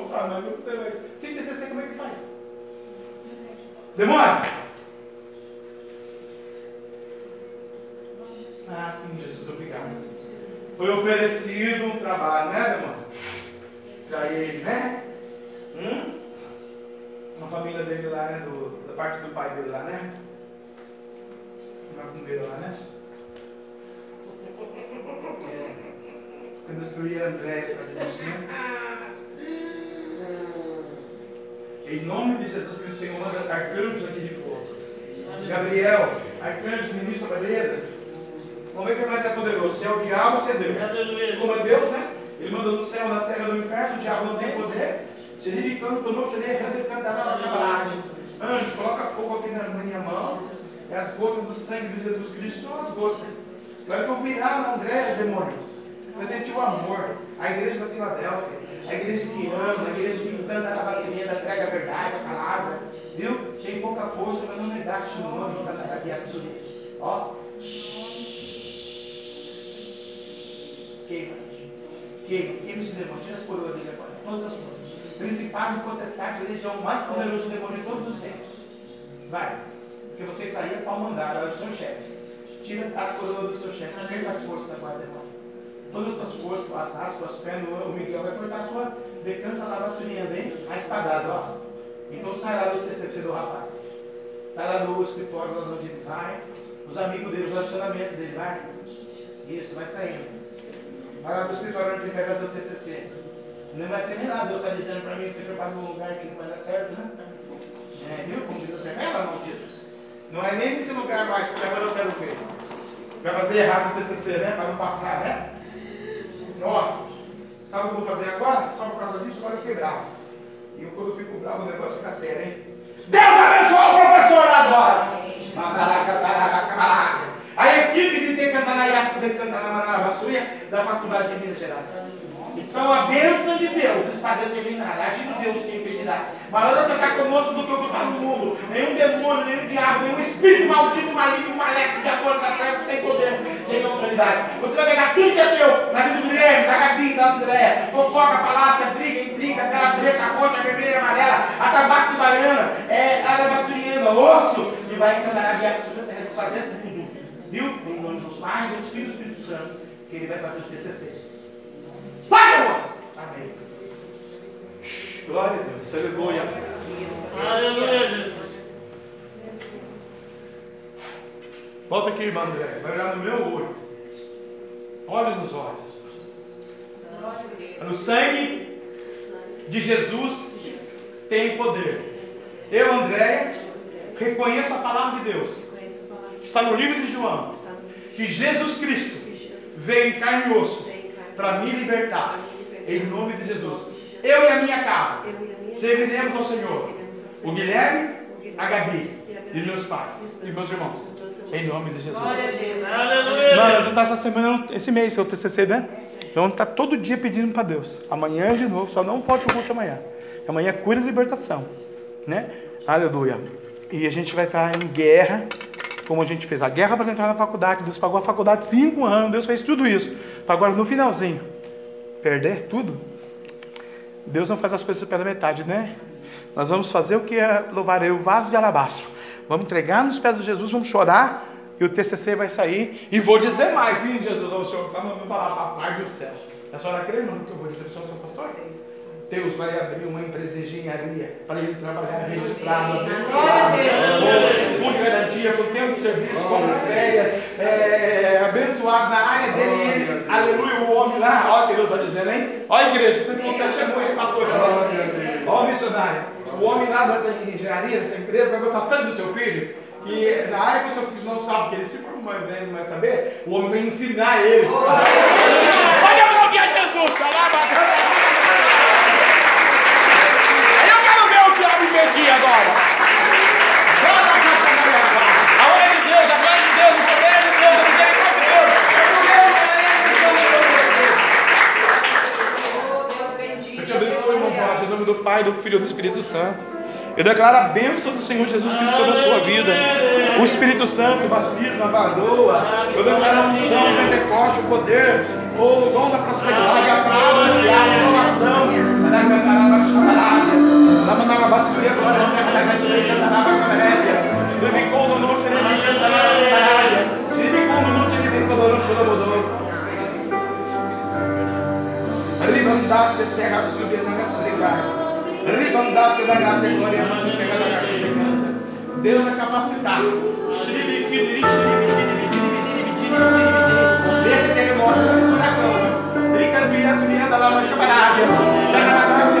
não sabe, mas eu não sei. mas Sem TCC, como é que faz? Demônio! Ah, sim, Jesus, obrigado. Foi oferecido um trabalho, né, demônio? Para ele, né? Hum? A família dele lá, né? Do, da parte do pai dele lá, né? Macumbeiro lá, né? É. Quando destruir André para fazer isso, né? Em nome de Jesus Cristo, Senhor, manda arcanjos aqui de fogo. Gabriel, arcanjo, ministro da beleza. Vamos ver quem mais é poderoso. Se é o diabo ou se é Deus. Como é Deus, né? Ele manda no céu, na terra, no inferno. O diabo não tem poder. Se ele me canta, não errado, ele cantará na palavra. Anjo, coloca fogo aqui na minha mão. E as gotas do sangue de Jesus Cristo são as gotas. Vai tu virar na André, demônio. Você sentir o amor. A igreja da Filadélfia. A igreja que ama, a igreja que canta a vacilinha, prega a verdade, a palavra. Viu? Tem pouca força, mas não negaste o nome da Sarabiaçu. Ó. Queima. Queima. Queima esse demônio. Tira as coroas dele agora. Todas as forças. Principado e potestade, religião mais poderoso demônio de todos os tempos. Vai. Porque você está aí é pau mandado, é o seu chefe. Tira a coroa do seu chefe. Perca as forças agora, demônio. Todas as tuas forças, tuas asas, tuas pernas, o Miguel vai cortar a sua decanta lá vacilinha, hein? A espadada, ó. Então sai lá do TCC do rapaz. Sai lá do escritório, lá onde ele vai. Os amigos dele, os relacionamentos dele, vai. Isso, vai saindo. Vai lá do escritório onde ele vai fazer o TCC. Não vai ser nem nada, Deus está dizendo para mim, você prepara um lugar que vai dar certo, né? É, viu como Deus? Vai lá, malditos. Não é nem nesse lugar mais, porque agora eu quero ver. Vai fazer errado o TCC, né? Para não passar, né? Ó, sabe o que eu vou fazer agora? Só por causa disso, fiquei bravo. E eu, quando eu fico bravo, o negócio fica sério, hein? Deus abençoe o professor agora! A equipe de Tecantanaiaçu de Cantanamarabaçuia da Faculdade de Minas Gerais. Então a bênção de Deus está determinada. A de Deus intimidade. Maior Deus está conosco do que o que está no mundo. Nenhum demônio, nenhum diabo, nenhum espírito maldito, maligno, maléfico, de acordo das trevas tem poder, tem autoridade. Você vai pegar tudo que é teu, na vida do Guilherme, da Gabi, da André, fofoca, falácia, briga, intriga, aquela preta, a roxa, vermelha, amarela, a tabaco baiana, é, arabaçuriana, osso, e vai encanar a guerra, desfazer tudo. Viu? Em nome do Pai, do Filho e do Espírito Santo, que ele vai fazer o TCC. Sai, irmãos! Amém. Glória a Deus, aleluia. Aleluia. Volta aqui, irmão André. Vai olhar no meu olho. Olhe nos olhos. No sangue de Jesus tem poder. Eu, André, reconheço a palavra de Deus. Está no livro de João. Que Jesus Cristo veio em carne e osso para me libertar. Em nome de Jesus. Eu e a minha casa serviremos ao Senhor. O Guilherme, a Gabi e meus pais e meus irmãos. Em nome de Jesus. Mano, tu tá essa semana, esse mês, seu TCC, né? Então tá todo dia pedindo para Deus. Amanhã de novo, só não falte o culto amanhã. Amanhã é cura e libertação, né? Aleluia. E a gente vai estar em guerra, como a gente fez a guerra para entrar na faculdade. Deus pagou a faculdade cinco anos, Deus fez tudo isso. Para agora no finalzinho, perder tudo. Deus não faz as coisas pela metade, né? Nós vamos fazer o que é louvarei o vaso de alabastro. Vamos entregar nos pés de Jesus, vamos chorar e o TCC vai sair. E vou dizer mais, sim, Jesus, o Senhor está mandando falar papai do céu. A senhora crê não que eu vou dizer para o senhor, pastor? Deus vai abrir uma empresa de engenharia para ele trabalhar registrado, abençoado, com garantia, com tempo de serviço, com férias, é, abençoado na área dele. Ele, aleluia, o homem lá, olha o que Deus está dizendo, hein? Olha a igreja, você não testemunho, hein, pastor? Olha o missionário. O homem lá dessa engenharia, dessa empresa, vai gostar tanto do seu filho, que na área que o seu filho não sabe, porque ele se formou e não vai saber, o homem vai ensinar ele. Olha aplaudir a Jesus! Aí eu quero ver o impedir agora. A glória de Deus, a glória de Deus, o poder de Deus, de Deus. Abençoe, irmão Jorge, em nome do Pai, do Filho e do Espírito Santo. Eu declaro a bênção do Senhor Jesus Cristo sobre a sua vida. O Espírito Santo, o batismo, a varoa. Eu declaro a unção, o Pentecoste, o poder, o dom da prosperidade, a paz, a inovação. Ribandasse terra subir na gasolina. Ribandasse da graça e glória caixa de casa. Deus é capacitado. Esse terremoto, esse furacão. Ricambia, subia da lava de camarada. Da graça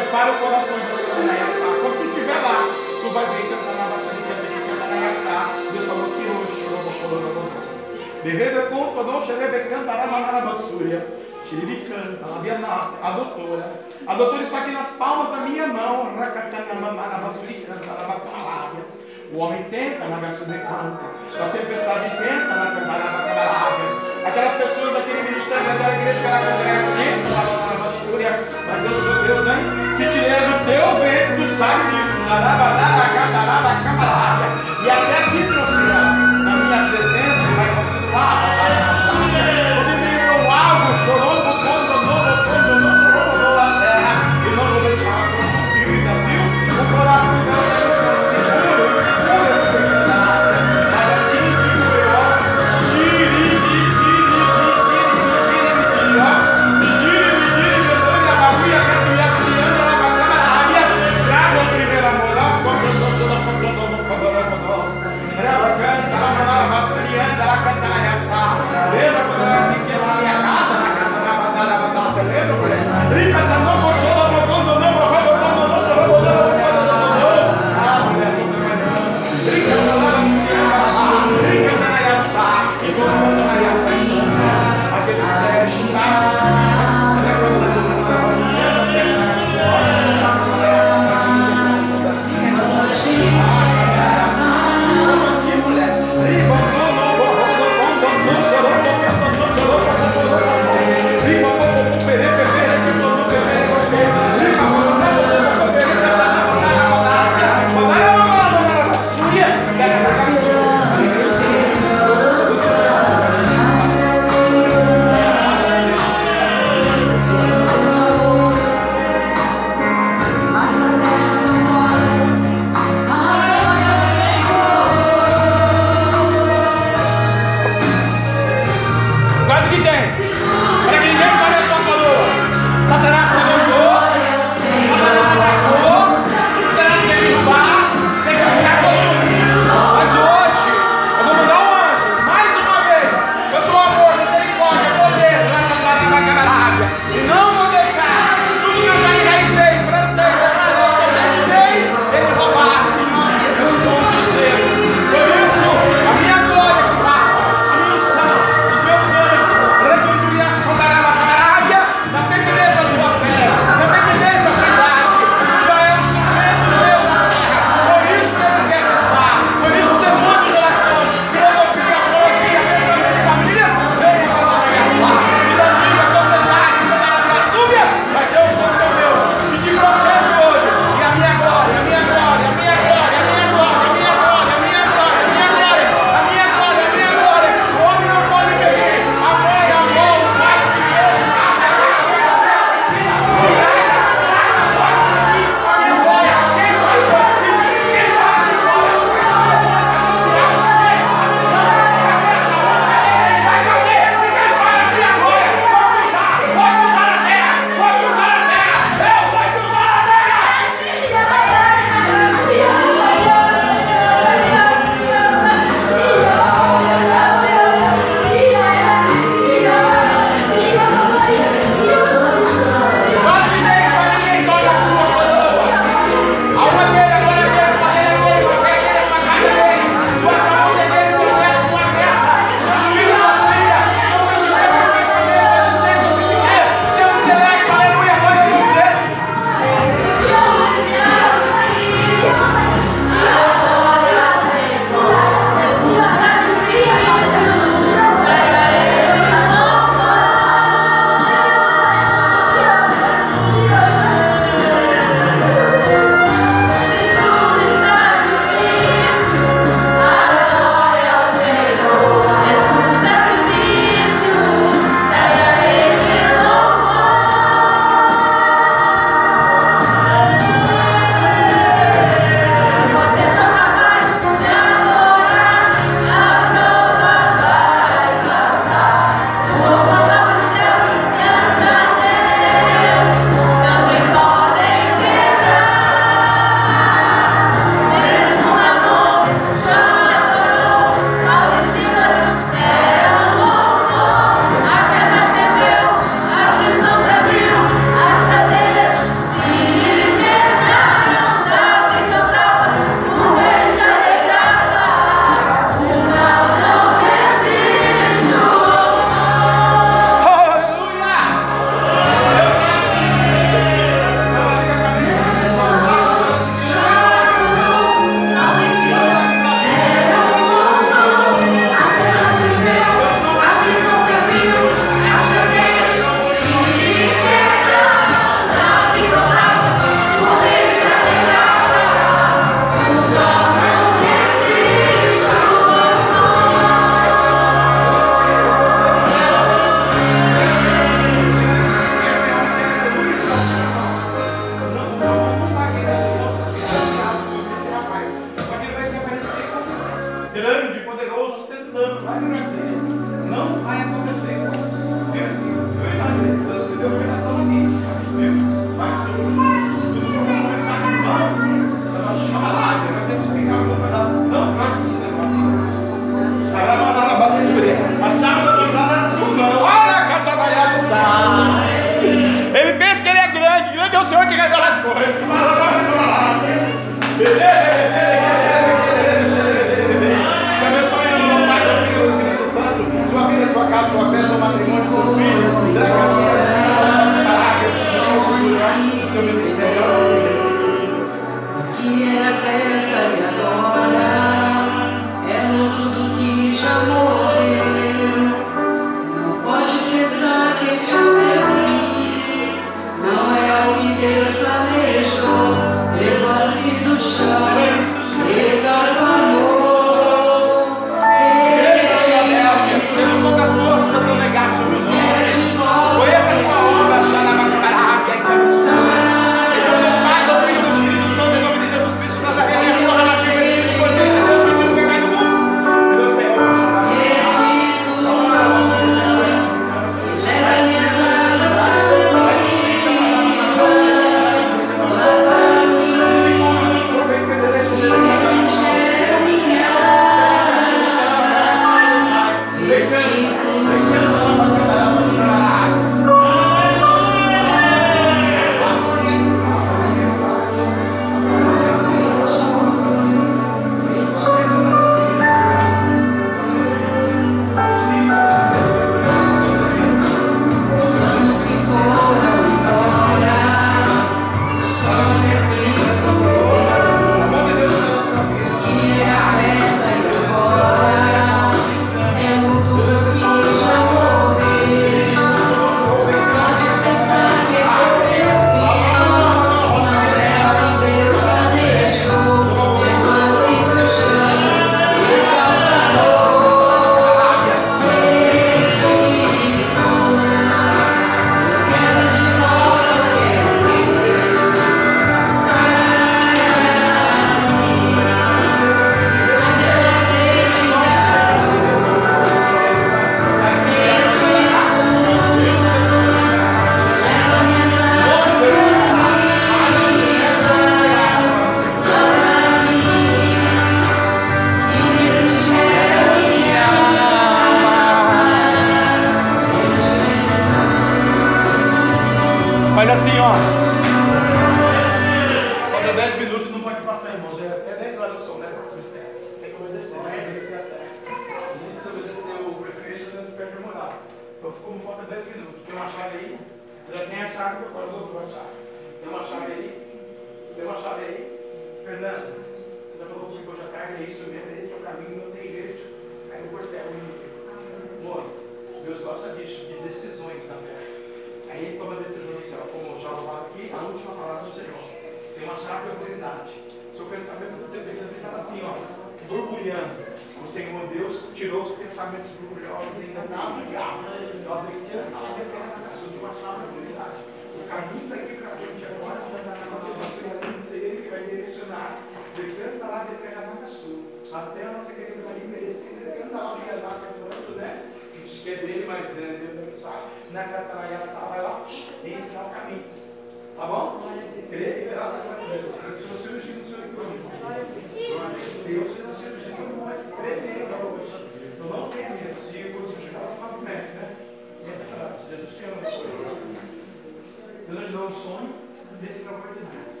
um sonho. Esse é extraordinário.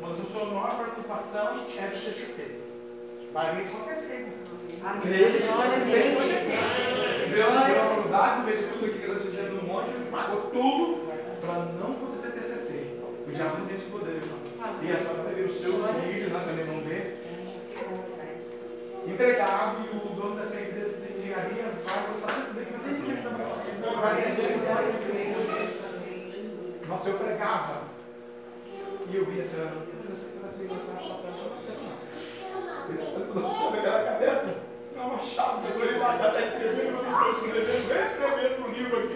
Mas a sua maior preocupação é o TCC. Vai vir acontecer. Amém. Deus deu a oportunidade, fez tudo aqui que nós fizemos no monte, pagou tudo para não acontecer TCC. O diabo não tem esse poder, irmão. E é só para ver o seu vídeo, nós também vamos ver. Empregado e o dono dessa empresa de engenharia vai gostar muito bem que vai ter esse tipo também. Vai ter Nossa, eu pregava. E eu via assim, eu assim, você pegar a caneta, dá uma chave, eu falei lá, está escrevendo, eu estou escrevendo, vai escrevendo no livro aqui.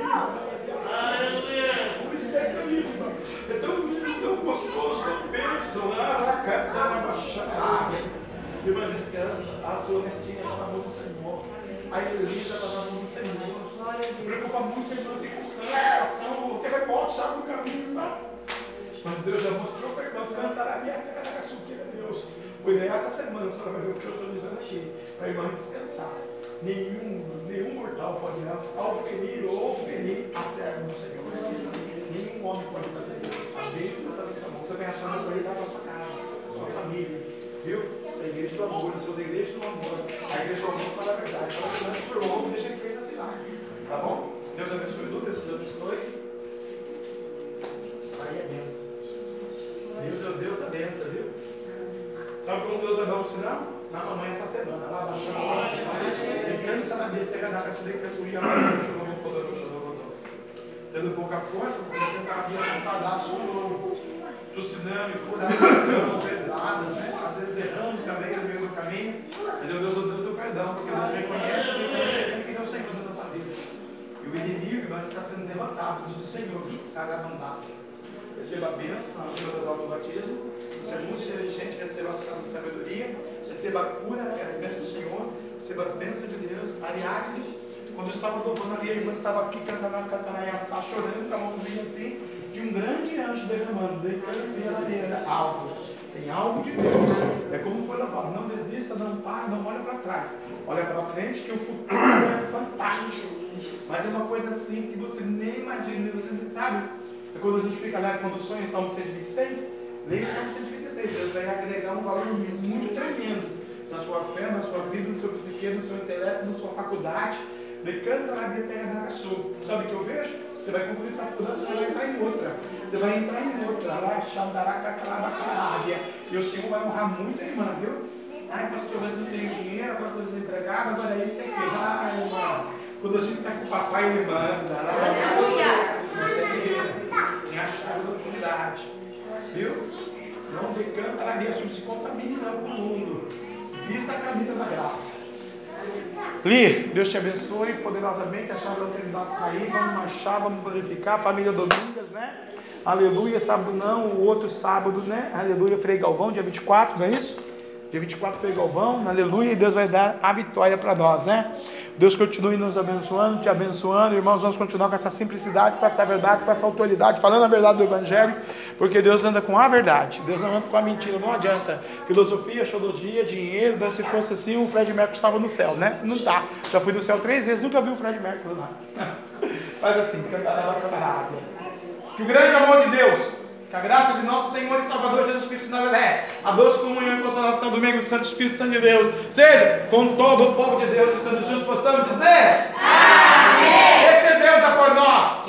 Vamos escrever no livro, é tão lindo, tão gostoso, tão bênção, caramba, chave. Irmã, descansa, a sua netinha está na mão do Senhor. A na mão do Senhor. Me preocupa muito a irmã circunstância, a o terremoto, sabe, no caminho, sabe? Mas Deus já mostrou perdão, cantará minha cara, suqueira, Deus. Pois essa semana você vai ver o que eu estou dizendo aqui, para a irmã descansar. Nenhum, nenhum mortal pode auferir ou ferir a serva do Senhor. Nenhum homem pode fazer isso. A Deus está na sua mão. Você vem achando que ele para a sua casa, a sua família. Viu? É a igreja do amor, nós somos a igreja do amor. A igreja do amor fala a verdade. Fala que não por longo, deixa que ele assinar. Tá bom? Deus abençoe Lucas, Deus abençoe. Aí é benção. Deus é o Deus da benção, viu? Sabe como Deus vai dar um sinal? Na mamãe essa semana. Lá baixando a Encanta na dele, pega na casa dele, a curia chorou, chorou, chorou. Tendo pouca força, vai tentar vir a sentar chorou. Suciname, furado, pedradas, né? Às vezes erramos também no meio do caminho, mas é o Deus, o Deus do perdão, porque Deus reconhece e reconhece que é o Senhor da nossa vida. E o inimigo mas está sendo derrotado, diz o Senhor, Carabandaça. Receba a bênção na vida das almas do batismo. Você é muito inteligente, receba a sabedoria. Receba a cura, as bênçãos do Senhor. Receba as bênçãos de Deus. Ariadne, quando eu estava louvando ali, a irmã estava aqui cantando a cataraiaçá, chorando com a mãozinha assim, de um grande anjo derramando, decando e ela era alvo. Tem algo de Deus. É como foi lavado. Não desista, não para, não olha para trás. Olha para frente que o futuro é fantástico. Mas é uma coisa assim que você nem imagina, você nem sabe. É quando a gente fica lá quando sonha em Salmo 126, leia o Salmo 126. Deus vai agregar um valor muito tremendo na sua fé, na sua vida, no seu psique, no seu intelecto, na sua faculdade. Decanta na vida terra da sua. Sabe o que eu vejo? Você vai concluir essa faculdade, você vai entrar em outra. Você vai entrar em outra. Lá, xandaracacarabacarábia. E o Senhor vai honrar muito a irmã, viu? Ai, pastor, mas não tenho dinheiro, agora estou desempregado, agora é isso aqui. Ai, irmã. Quando a gente está com o papai e irmã, você é guerreira. Tem a chave da oportunidade. Viu? Não decanta a graça, não se contamine não com o mundo. Vista a camisa da graça. Li, Deus te abençoe poderosamente. A chave da autoridade está aí. Vamos marchar, vamos glorificar. Família Domingas, né? Aleluia. Sábado não, o outro sábado, né? Aleluia. Frei Galvão, dia 24, não é isso? Dia 24, Frei Galvão. Aleluia. E Deus vai dar a vitória para nós, né? Deus continue nos abençoando, te abençoando. Irmãos, vamos continuar com essa simplicidade, com essa verdade, com essa autoridade, falando a verdade do Evangelho, porque Deus anda com a verdade. Deus não anda com a mentira, não adianta. Filosofia, xodologia, dinheiro, se fosse assim, o Fred Mercury estava no céu, né? Não tá. Já fui no céu três vezes, nunca vi o Fred Mercury lá. Faz assim, cantarabacaraca. Que o grande amor de Deus, que a graça de nosso Senhor e Salvador Jesus Cristo de Nazaré, a doce comunhão e consolação do meio do Santo Espírito Santo de Deus, seja com todo o povo de Deus, e todos juntos possamos dizer: Amém! Esse é Deus é por nós.